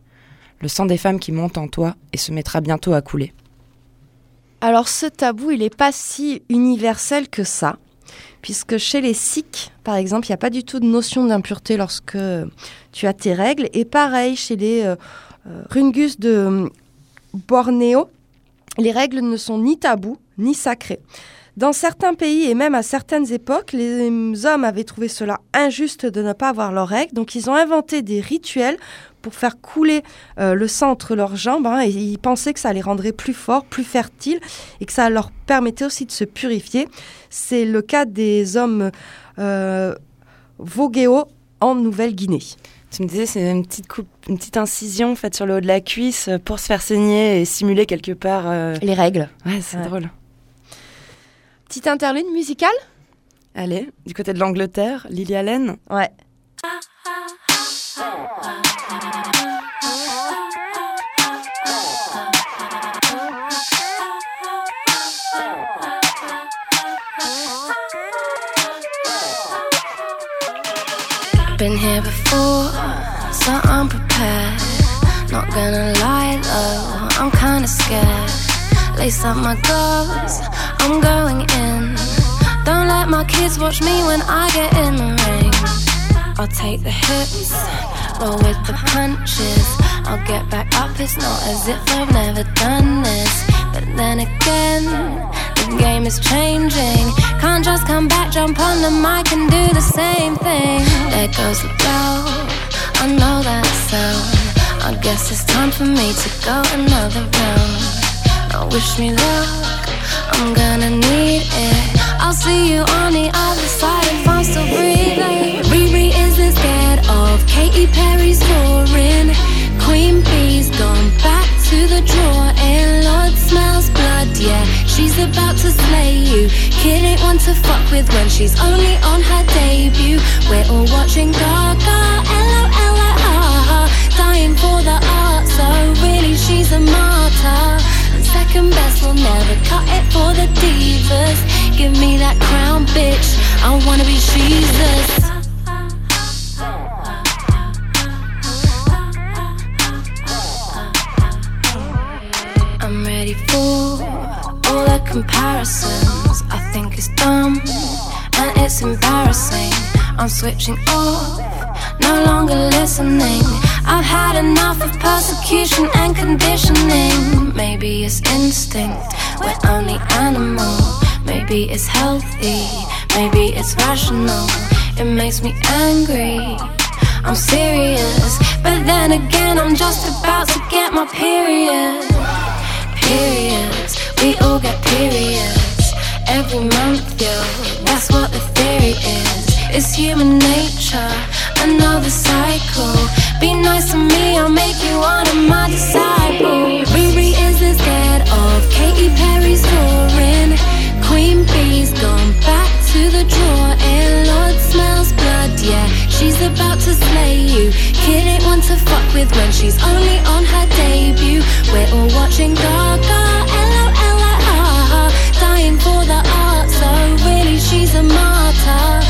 Le sang des femmes qui monte en toi et se mettra bientôt à couler. Alors ce tabou, il n'est pas si universel que ça, puisque chez les Sikhs, par exemple, il n'y a pas du tout de notion d'impureté lorsque tu as tes règles. Et pareil, chez les euh, euh, Rungus de euh, Bornéo, les règles ne sont ni tabous ni sacrées. Dans certains pays et même à certaines époques, les hommes avaient trouvé cela injuste de ne pas avoir leurs règles, donc ils ont inventé des rituels pour faire couler euh, le sang entre leurs jambes, hein, et ils pensaient que ça les rendrait plus forts, plus fertiles, et que ça leur permettait aussi de se purifier. C'est le cas des hommes euh, Vogéo en Nouvelle-Guinée. Tu me disais, c'est une petite coupe, une petite incision faite sur le haut de la cuisse euh, pour se faire saigner et simuler quelque part. euh, Les règles. Ouais, c'est Ouais. drôle. Petite interlude musicale Allez, du côté de l'Angleterre, Lily Allen. Ouais. Been here before, so unprepared. Not gonna lie though, I'm kinda scared. Lace up my gloves, I'm going in. Don't let my kids watch me when I get in the ring. I'll take the hits, roll with the punches. I'll get back up, it's not as if I've never done this. But then again, the game is changing. Can't just come back, jump on the mic and do the same thing. There goes the bell, I know that sound. I guess it's time for me to go another round. Wish me luck, I'm gonna need it. I'll see you on the other side if I'm still breathing. Riri isn't scared of Katy Perry's roaring. Queen Bee's gone back to the drawer and Lord smells blood, yeah. She's about to slay you. Kid ain't one to fuck with when she's only on her debut. We're all watching Gaga, ah, dying for the art. So really, she's a martyr. Second best will never cut it for the divas. Give me that crown, bitch. I wanna be Jesus. I'm ready for all the comparisons. I think it's dumb and it's embarrassing. I'm switching off, no longer listening. I've had enough of persecution and conditioning. Maybe it's instinct, we're only animal. Maybe it's healthy, maybe it's rational. It makes me angry. I'm serious, but then again, I'm just about to get my period. Periods, we all get periods every month, yo. That's what the theory is. It's human nature, another cycle. Be nice to me, I'll make you one of my disciples. Riri isn't scared of Katy Perry's roaring. Queen Bee's gone back to the drawer, and Lord smells blood, yeah. She's about to slay you. Kid ain't one to fuck with when she's only on her debut. We're all watching Gaga, ah, dying for the art. So really, she's a martyr.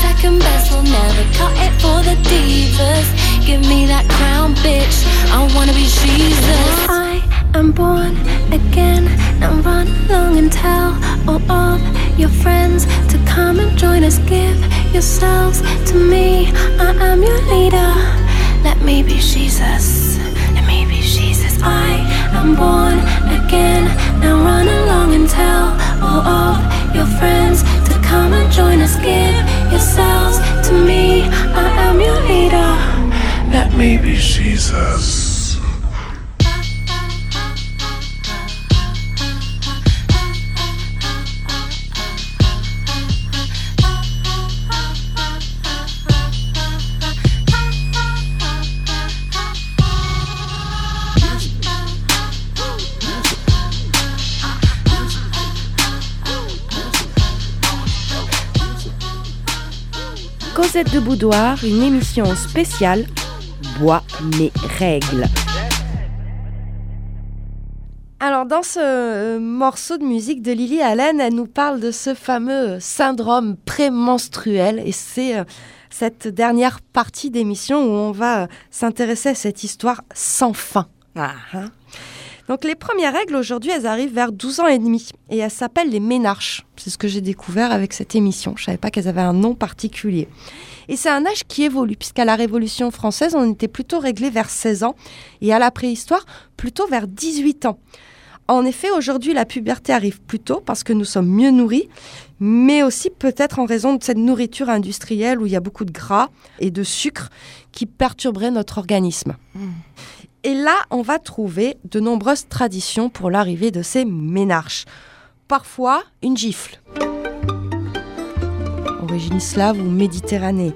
Second best will never cut it for the divas. Give me that crown, bitch. I wanna be Jesus. I am born again. Now run along and tell all of your friends to come and join us. Give yourselves to me. I am your leader. Let me be Jesus. Let me be Jesus. I am born again. Now run along and tell all of your friends to come and join us. Give yourselves to me. I am your leader. Let me be Jesus. De Boudoir, une émission spéciale Bois mes règles. Alors dans ce euh, morceau de musique de Lily Allen, elle nous parle de ce fameux syndrome prémenstruel et c'est euh, cette dernière partie d'émission où on va euh, s'intéresser à cette histoire sans fin. Ah. Hein Donc les premières règles aujourd'hui, elles arrivent vers 12 ans et demi et elles s'appellent les ménarches. C'est ce que j'ai découvert avec cette émission. Je savais pas qu'elles avaient un nom particulier. Et c'est un âge qui évolue puisqu'à la Révolution française, on était plutôt réglé vers 16 ans et à la préhistoire, plutôt vers 18 ans. En effet, aujourd'hui, la puberté arrive plus tôt parce que nous sommes mieux nourris, mais aussi peut-être en raison de cette nourriture industrielle où il y a beaucoup de gras et de sucre qui perturberait notre organisme. Et là, on va trouver de nombreuses traditions pour l'arrivée de ces ménarches. Parfois, une gifle. Origine slave ou méditerranée.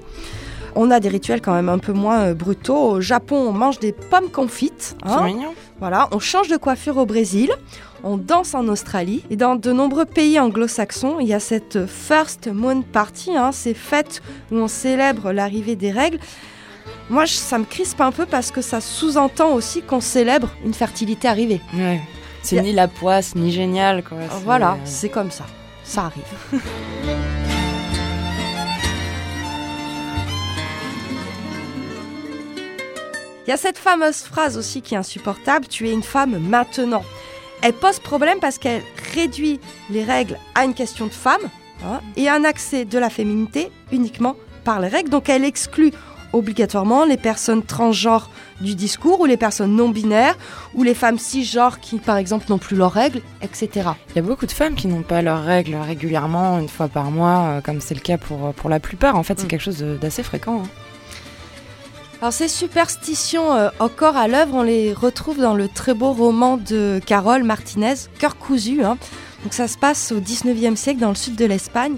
On a des rituels quand même un peu moins euh, brutaux. Au Japon, on mange des pommes confites. hein. C'est mignon. Voilà, on change de coiffure au Brésil, on danse en Australie et dans de nombreux pays anglo-saxons, il y a cette First Moon Party, hein, ces fêtes où on célèbre l'arrivée des règles. Moi, ça me crispe un peu parce que ça sous-entend aussi qu'on célèbre une fertilité arrivée. Ouais. C'est ni la poisse, ni génial, quoi. Voilà, c'est comme ça. Ça arrive. *laughs* Il y a cette fameuse phrase aussi qui est insupportable, tu es une femme maintenant. Elle pose problème parce qu'elle réduit les règles à une question de femme hein, et un accès de la féminité uniquement par les règles. Donc elle exclut obligatoirement les personnes transgenres du discours ou les personnes non binaires ou les femmes cisgenres qui par exemple n'ont plus leurs règles, etc. Il y a beaucoup de femmes qui n'ont pas leurs règles régulièrement, une fois par mois, euh, comme c'est le cas pour, pour la plupart. En fait, c'est Mm. quelque chose d'assez fréquent. hein. Alors ces superstitions euh, encore à l'œuvre, on les retrouve dans le très beau roman de Carole Martinez, Cœur cousu. hein. Donc ça se passe au 19e siècle dans le sud de l'Espagne.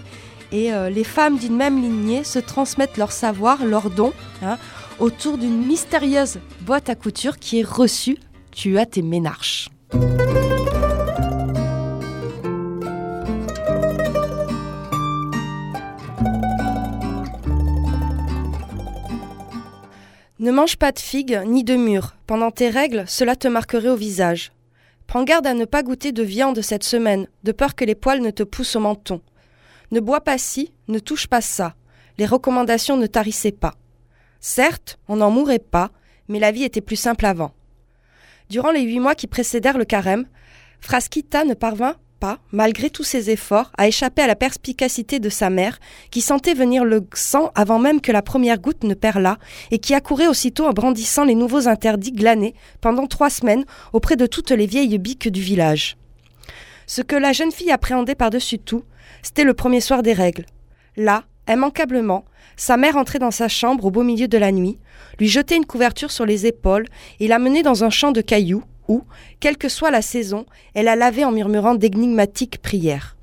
Et euh, les femmes d'une même lignée se transmettent leur savoir, leurs dons, hein, autour d'une mystérieuse boîte à couture qui est reçue. Tu as tes ménarches. Ne mange pas de figues ni de mûres. Pendant tes règles, cela te marquerait au visage. Prends garde à ne pas goûter de viande cette semaine, de peur que les poils ne te poussent au menton. Ne bois pas ci, ne touche pas ça. Les recommandations ne tarissaient pas. Certes, on n'en mourait pas, mais la vie était plus simple avant. Durant les huit mois qui précédèrent le carême, Frasquita ne parvint pas, malgré tous ses efforts, à échapper à la perspicacité de sa mère, qui sentait venir le sang avant même que la première goutte ne perlât, et qui accourait aussitôt en brandissant les nouveaux interdits glanés pendant trois semaines auprès de toutes les vieilles biques du village. Ce que la jeune fille appréhendait par-dessus tout, c'était le premier soir des règles. Là, immanquablement, sa mère entrait dans sa chambre au beau milieu de la nuit, lui jetait une couverture sur les épaules et la menait dans un champ de cailloux où, quelle que soit la saison, elle la lavait en murmurant d'énigmatiques prières.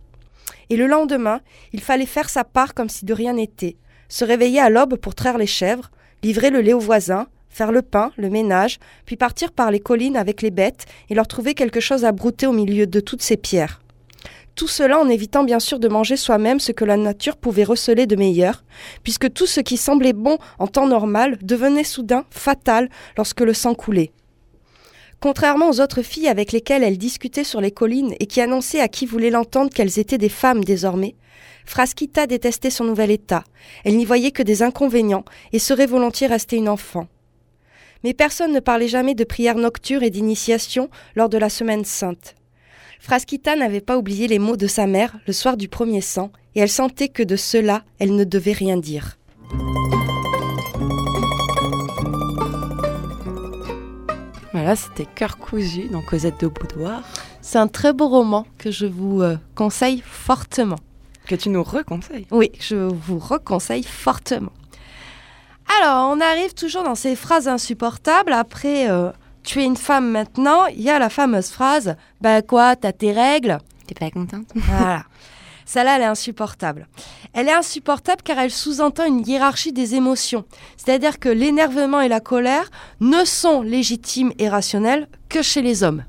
Et le lendemain, il fallait faire sa part comme si de rien n'était, se réveiller à l'aube pour traire les chèvres, livrer le lait aux voisins, faire le pain, le ménage, puis partir par les collines avec les bêtes et leur trouver quelque chose à brouter au milieu de toutes ces pierres. Tout cela en évitant bien sûr de manger soi-même ce que la nature pouvait receler de meilleur, puisque tout ce qui semblait bon en temps normal devenait soudain fatal lorsque le sang coulait. Contrairement aux autres filles avec lesquelles elle discutait sur les collines et qui annonçaient à qui voulait l'entendre qu'elles étaient des femmes désormais, Frasquita détestait son nouvel état. Elle n'y voyait que des inconvénients et serait volontiers restée une enfant. Mais personne ne parlait jamais de prières nocturnes et d'initiation lors de la semaine sainte. Frasquita n'avait pas oublié les mots de sa mère le soir du premier sang, et elle sentait que de cela elle ne devait rien dire. Voilà, c'était Cœur cousu dans Cosette de Boudoir, C'est un très beau roman que je vous euh, conseille fortement. que tu nous reconseilles. Oui, je vous reconseille fortement. Alors, on arrive toujours dans ces phrases insupportables. Après, euh, tu es une femme maintenant, il y a la fameuse phrase Bah quoi, t'as tes règles? T'es pas contente? Voilà. *laughs* Celle-là, elle est insupportable. Elle est insupportable car elle sous-entend une hiérarchie des émotions. C'est-à-dire que l'énervement et la colère ne sont légitimes et rationnels que chez les hommes.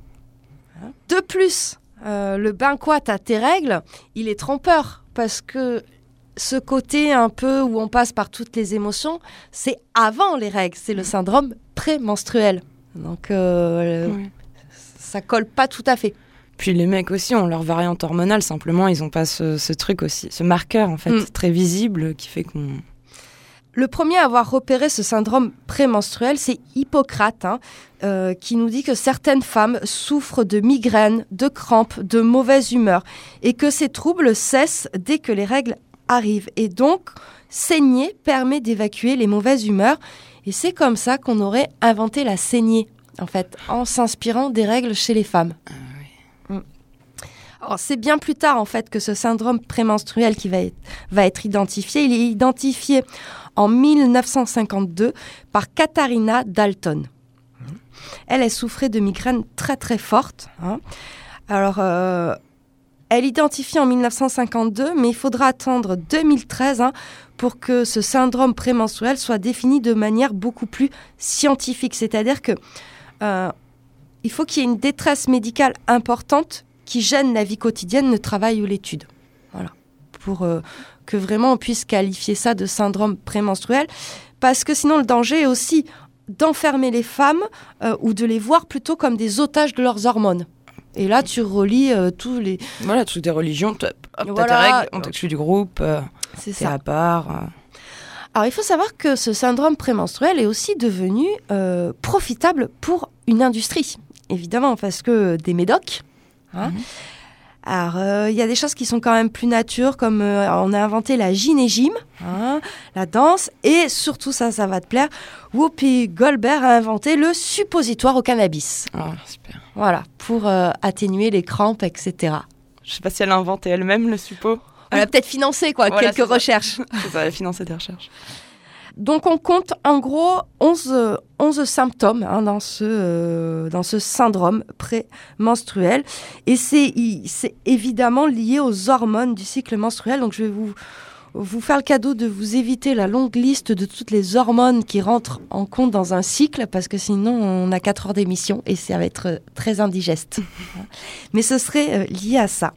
De plus, euh, le quoi, t'as tes règles, il est trompeur parce que ce côté un peu où on passe par toutes les émotions, c'est avant les règles, c'est le syndrome prémenstruel. Donc euh, Ouais. ça colle pas tout à fait. Puis les mecs aussi ont leur variante hormonale, simplement ils ont pas ce, ce truc aussi, ce marqueur en fait Mm. très visible qui fait qu'on. Le premier à avoir repéré ce syndrome prémenstruel, c'est Hippocrate, hein, euh, qui nous dit que certaines femmes souffrent de migraines, de crampes, de mauvaise humeur, et que ces troubles cessent dès que les règles arrivent. Et donc, saigner permet d'évacuer les mauvaises humeurs, et c'est comme ça qu'on aurait inventé la saignée, en fait, en s'inspirant des règles chez les femmes. C'est bien plus tard, en fait, que ce syndrome prémenstruel qui va être, va être identifié. Il est identifié en 1952 par Katharina Dalton. Elle, elle souffrait de migraines très très fortes. hein. Alors, euh, elle identifie en 1952, mais il faudra attendre 2013 hein, pour que ce syndrome prémenstruel soit défini de manière beaucoup plus scientifique. C'est-à-dire que euh, il faut qu'il y ait une détresse médicale importante qui gêne la vie quotidienne, le travail ou l'étude. Voilà. Pour euh, que vraiment on puisse qualifier ça de syndrome prémenstruel. Parce que sinon, le danger est aussi d'enfermer les femmes euh, ou de les voir plutôt comme des otages de leurs hormones. Et là, tu relis euh, tous les. Voilà, truc des religions, hop, t'as Voilà. tes règles, on t'exclut du groupe, euh, C'est c'est à part. Alors, il faut savoir que ce syndrome prémenstruel est aussi devenu profitable pour une industrie, évidemment, parce que des médocs, hein, Alors, euh, il y a des choses qui sont quand même plus nature, comme euh, on a inventé la gynégyme, hein, la danse, et surtout ça, ça va te plaire, Whoopi Goldberg a inventé le suppositoire au cannabis. Ah, super. Voilà, pour euh, atténuer les crampes, etc. Je sais pas si elle a inventé elle-même le suppo. Elle a peut-être financé quoi, Voilà, quelques recherches. *laughs* Ça, elle a financé des recherches. Donc on compte en gros 11, euh, 11 symptômes hein, dans, ce, euh, dans ce syndrome prémenstruel. Et c'est évidemment lié aux hormones du cycle menstruel. Donc je vais vous, vous faire le cadeau de vous éviter la longue liste de toutes les hormones qui rentrent en compte dans un cycle, parce que sinon on a 4 heures d'émission et ça va être euh, très indigeste. *laughs* Mais ce serait euh, lié à ça.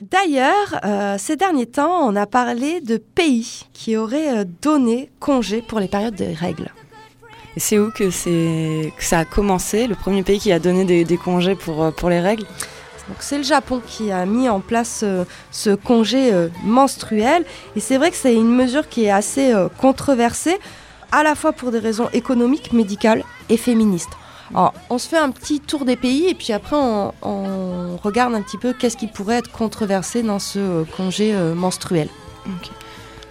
D'ailleurs, euh, ces derniers temps, on a parlé de pays qui auraient euh, donné congé pour les périodes des règles. C'est où que, ça a commencé Le premier pays qui a donné des, des congés pour, euh, pour les règles? C'est le Japon qui a mis en place euh, ce congé euh, menstruel. Et c'est vrai que c'est une mesure qui est assez euh, controversée, à la fois pour des raisons économiques, médicales et féministes. Alors, on se fait un petit tour des pays et puis après on, on regarde un petit peu qu'est-ce qui pourrait être controversé dans ce euh, congé euh, menstruel.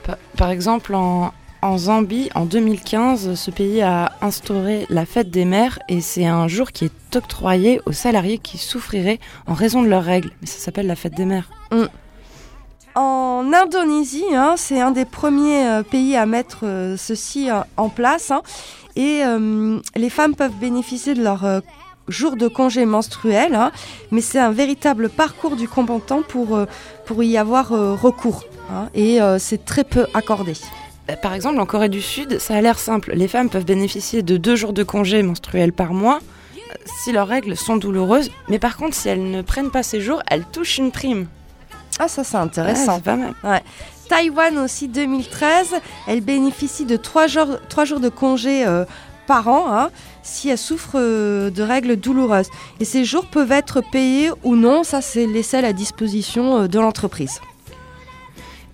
Par, par exemple, en, en Zambie, en 2015, ce pays a instauré la fête des mères et c'est un jour qui est octroyé aux salariés qui souffriraient en raison de leurs règles. Mais ça s'appelle la fête des mères. En Indonésie, hein, c'est un des premiers euh, pays à mettre euh, ceci euh, en place. hein. et les femmes peuvent bénéficier de leur jour de congé menstruel. hein, mais c'est un véritable parcours du combattant pour, pour y avoir recours. et c'est très peu accordé. Euh, Par exemple, en Corée du Sud, ça a l'air simple. Les femmes peuvent bénéficier de deux jours de congé menstruel par mois si leurs règles sont douloureuses. Mais par contre, si elles ne prennent pas ces jours, elles touchent une prime. Ah, ça c'est intéressant. pas mal. Taïwan aussi 2013, elle bénéficie de trois jours, trois jours de congé euh, par an hein, si elle souffre euh, de règles douloureuses. Et ces jours peuvent être payés ou non, ça c'est laissé à la disposition euh, de l'entreprise.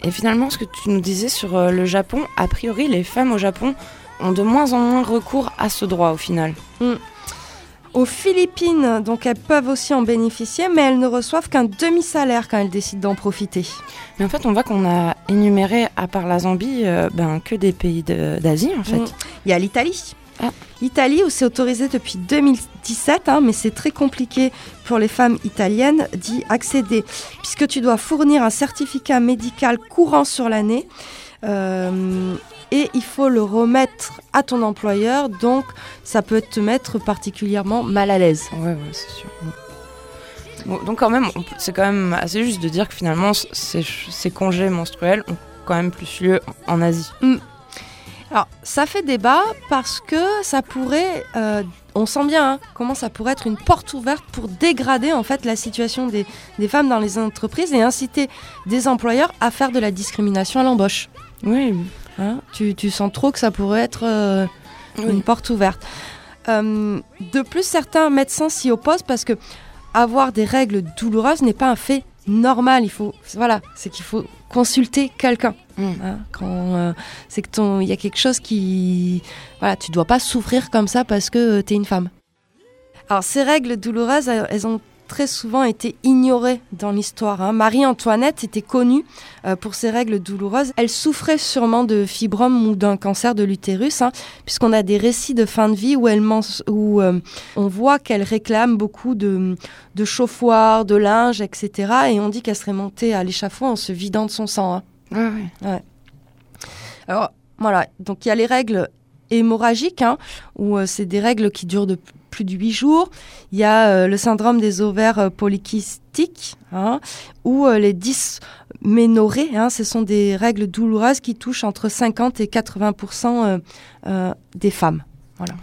Et finalement, ce que tu nous disais sur le Japon, a priori, les femmes au Japon ont de moins en moins recours à ce droit au final. Aux Philippines, donc elles peuvent aussi en bénéficier, mais elles ne reçoivent qu'un demi-salaire quand elles décident d'en profiter. Mais en fait, on voit qu'on a énuméré, à part la Zambie, euh, ben, que des pays de- d'Asie en fait. Mm. Il y a l'Italie. Ah. L'Italie, où c'est autorisé depuis 2017, hein, mais c'est très compliqué pour les femmes italiennes d'y accéder, puisque tu dois fournir un certificat médical courant sur l'année. euh, et il faut le remettre à ton employeur, donc ça peut te mettre particulièrement mal à l'aise. Ouais, ouais, c'est sûr. Bon, donc quand même, c'est quand même assez juste de dire que finalement, ces, ces congés menstruels ont quand même plus lieu en Asie. Alors, ça fait débat parce que ça pourrait, euh, on sent bien hein, comment ça pourrait être une porte ouverte pour dégrader en fait la situation des, des femmes dans les entreprises et inciter des employeurs à faire de la discrimination à l'embauche. Oui, Hein tu, tu sens trop que ça pourrait être euh, une porte ouverte. Euh, de plus, certains médecins s'y opposent parce que avoir des règles douloureuses n'est pas un fait normal. Il faut, voilà, c'est qu'il faut consulter quelqu'un. Mm. hein, quand euh, c'est que ton, il y a quelque chose qui, voilà, tu dois pas souffrir comme ça parce que tu es une femme. Alors ces règles douloureuses, elles ont très souvent été ignorées dans l'histoire. hein. Marie-Antoinette était connue euh, pour ses règles douloureuses. Elle souffrait sûrement de fibrome ou d'un cancer de l'utérus, hein, puisqu'on a des récits de fin de vie où, elle où euh, on voit qu'elle réclame beaucoup de, de chauffoirs, de linge, etc. Et on dit qu'elle serait montée à l'échafaud en se vidant de son sang. hein. ouais, ouais. Alors voilà, donc il y a les règles hémorragiques, hein, où euh, c'est des règles qui durent de plus de 8 jours. Il y a euh, le syndrome des ovaires euh, polykystiques, hein, ou euh, les dysménorrhées. Hein, ce sont des règles douloureuses qui touchent entre 50 et 80% euh, euh, des femmes. Voilà.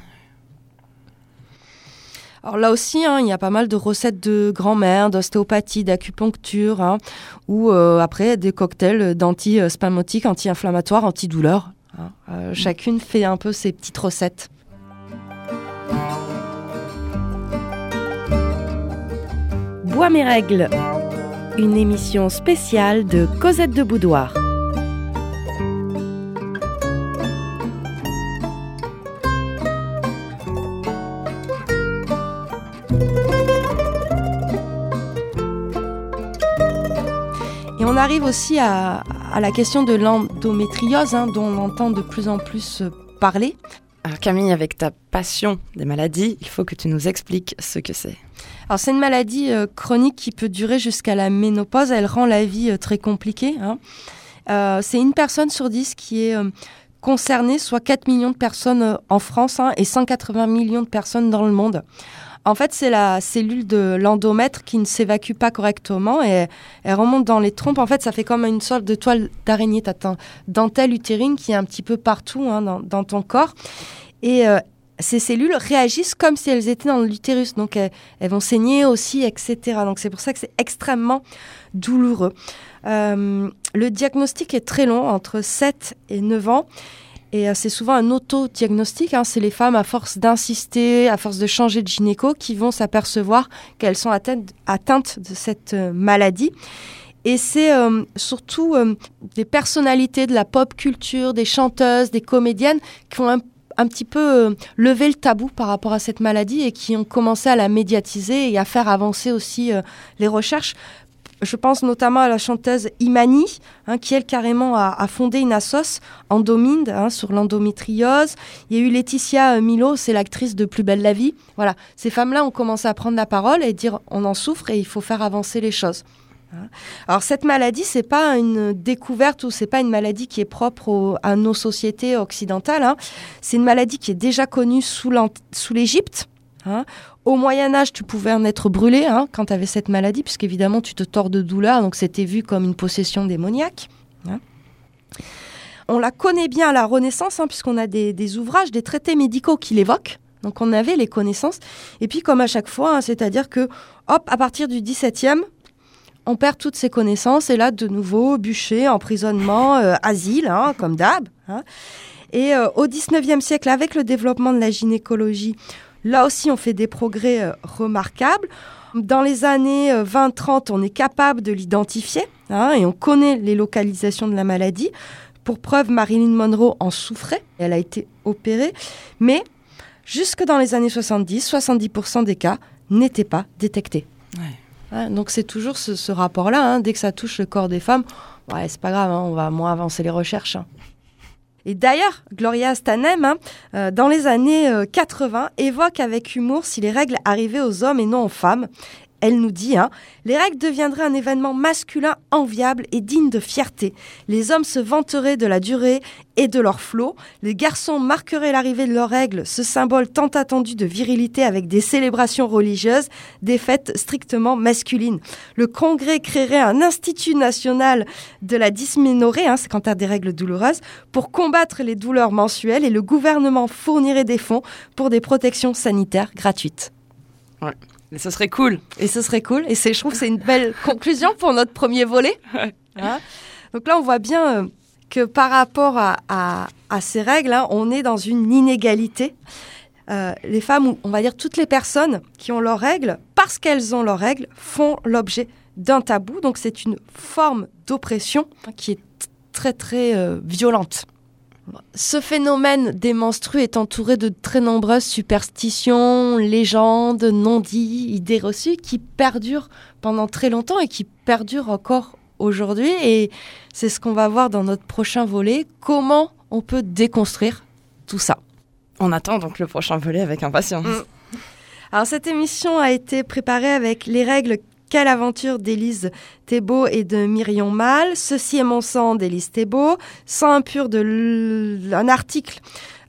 Alors là aussi, hein, il y a pas mal de recettes de grand-mère, d'ostéopathie, d'acupuncture, ou après des cocktails d'anti-spasmodiques, anti-inflammatoires, antidouleurs. chacune fait un peu ses petites recettes. Bois mes règles, une émission spéciale de Cosette de Boudoir. arrive aussi à, la question de l'endométriose, hein, dont on entend de plus en plus parler. Alors Camille, avec ta passion des maladies, il faut que tu nous expliques ce que c'est. Alors c'est une maladie euh, chronique qui peut durer jusqu'à la ménopause. Elle rend la vie euh, très compliquée. hein. Euh, c'est une personne sur dix qui est concernée, soit 4 millions de personnes en France hein, et 180 millions de personnes dans le monde. En fait, c'est la cellule de l'endomètre qui ne s'évacue pas correctement et elle remonte dans les trompes. En fait, ça fait comme une sorte de toile d'araignée. Dentelle utérine qui est un petit peu partout hein, dans, ton corps. Ces cellules réagissent comme si elles étaient dans l'utérus. Donc, elles, vont saigner aussi, etc. Donc, c'est pour ça que c'est extrêmement douloureux. Euh, le diagnostic est très long, entre 7 et 9 ans. Et euh, c'est souvent un auto-diagnostic. hein. C'est les femmes, à force d'insister, à force de changer de gynéco, qui vont s'apercevoir qu'elles sont atteintes, atteintes de cette euh, maladie. Et c'est surtout des personnalités de la pop culture, des chanteuses, des comédiennes qui ont un, un petit peu euh, levé le tabou par rapport à cette maladie et qui ont commencé à la médiatiser et à faire avancer aussi euh, les recherches. Je pense notamment à la chanteuse Imani, hein, qui elle carrément a, fondé une assoce Endominde hein, sur l'endométriose. Il y a eu Laetitia euh, Milo, c'est l'actrice de Plus belle la vie. Voilà, ces femmes-là ont commencé à prendre la parole et dire on en souffre et il faut faire avancer les choses. Hein. Alors cette maladie, c'est pas une découverte ou c'est pas une maladie qui est propre à nos sociétés occidentales. hein. C'est une maladie qui est déjà connue sous l'Égypte. hein. Au Moyen Âge, tu pouvais en être brûlé hein, quand tu avais cette maladie, puisqu'évidemment tu te tords de douleur, donc c'était vu comme une possession démoniaque. On la connaît bien à la Renaissance, puisqu'on a des, ouvrages, des traités médicaux qui l'évoquent. Donc on avait les connaissances. Et puis comme à chaque fois, c'est-à-dire que, hop, à partir du 17e, on perd toutes ses connaissances et là, de nouveau, bûcher, emprisonnement, euh, asile, hein, comme d'hab. hein. Et euh, au 19e siècle, avec le développement de la gynécologie, là aussi, on fait des progrès euh, remarquables. Dans les années euh, 20-30, on est capable de l'identifier hein, et on connaît les localisations de la maladie. Pour preuve, Marilyn Monroe en souffrait, elle a été opérée, mais jusque dans les années 70, 70% des cas n'étaient pas détectés. Donc c'est toujours ce, rapport-là, hein, dès que ça touche le corps des femmes, c'est pas grave, hein, on va moins avancer les recherches. hein. Et d'ailleurs, Gloria Stanem, euh, dans les années euh, 80, évoque avec humour si les règles arrivaient aux hommes et non aux femmes. Elle nous dit, hein, les règles deviendraient un événement masculin enviable et digne de fierté. Les hommes se vanteraient de la durée et de leur flot. Les garçons marqueraient l'arrivée de leurs règles, ce symbole tant attendu de virilité avec des célébrations religieuses, des fêtes strictement masculines. Le Congrès créerait un institut national de la dysménorrhée, hein, c'est quand as des règles douloureuses, pour combattre les douleurs mensuelles et le gouvernement fournirait des fonds pour des protections sanitaires gratuites. Ouais. Mais ce serait cool. Et ce serait cool. Et je trouve que c'est une belle *laughs* conclusion pour notre premier volet. Hein Donc là, on voit bien euh, que par rapport à, à- à ces règles, hein, on est dans une inégalité. Euh, les femmes, ou on va dire toutes les personnes qui ont leurs règles, parce qu'elles ont leurs règles, font l'objet d'un tabou. Donc c'est une forme d'oppression qui est très très euh, violente. Ce phénomène des menstrues est entouré de très nombreuses superstitions, légendes, non-dits, idées reçues qui perdurent pendant très longtemps et qui perdurent encore aujourd'hui. Et c'est ce qu'on va voir dans notre prochain volet, comment on peut déconstruire tout ça? On attend donc le prochain volet avec impatience. Mm. Alors cette émission a été préparée avec les règles Quelle aventure d'Élise Thébault et de Myrion Mal, Ceci est mon sang d'Élise Thébault, Sang impur de l- un article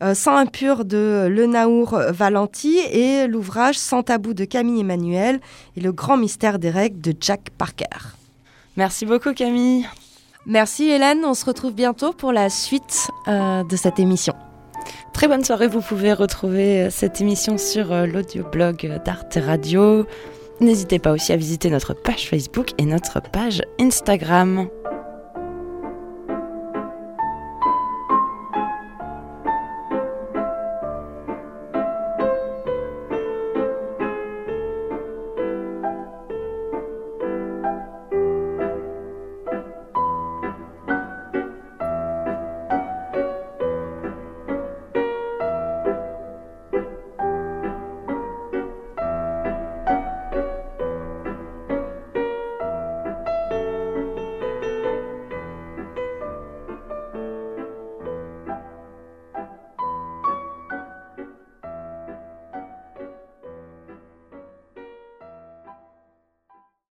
euh, Sang impur de Lenaour Valenti et l'ouvrage Sans tabou de Camille Emmanuel et le grand mystère des règles de Jack Parker. Merci beaucoup Camille. Merci Hélène, on se retrouve bientôt pour la suite euh, de cette émission. Très bonne soirée, vous pouvez retrouver euh, cette émission sur euh, l'audioblog d'Arte Radio. N'hésitez pas aussi à visiter notre page Facebook et notre page Instagram.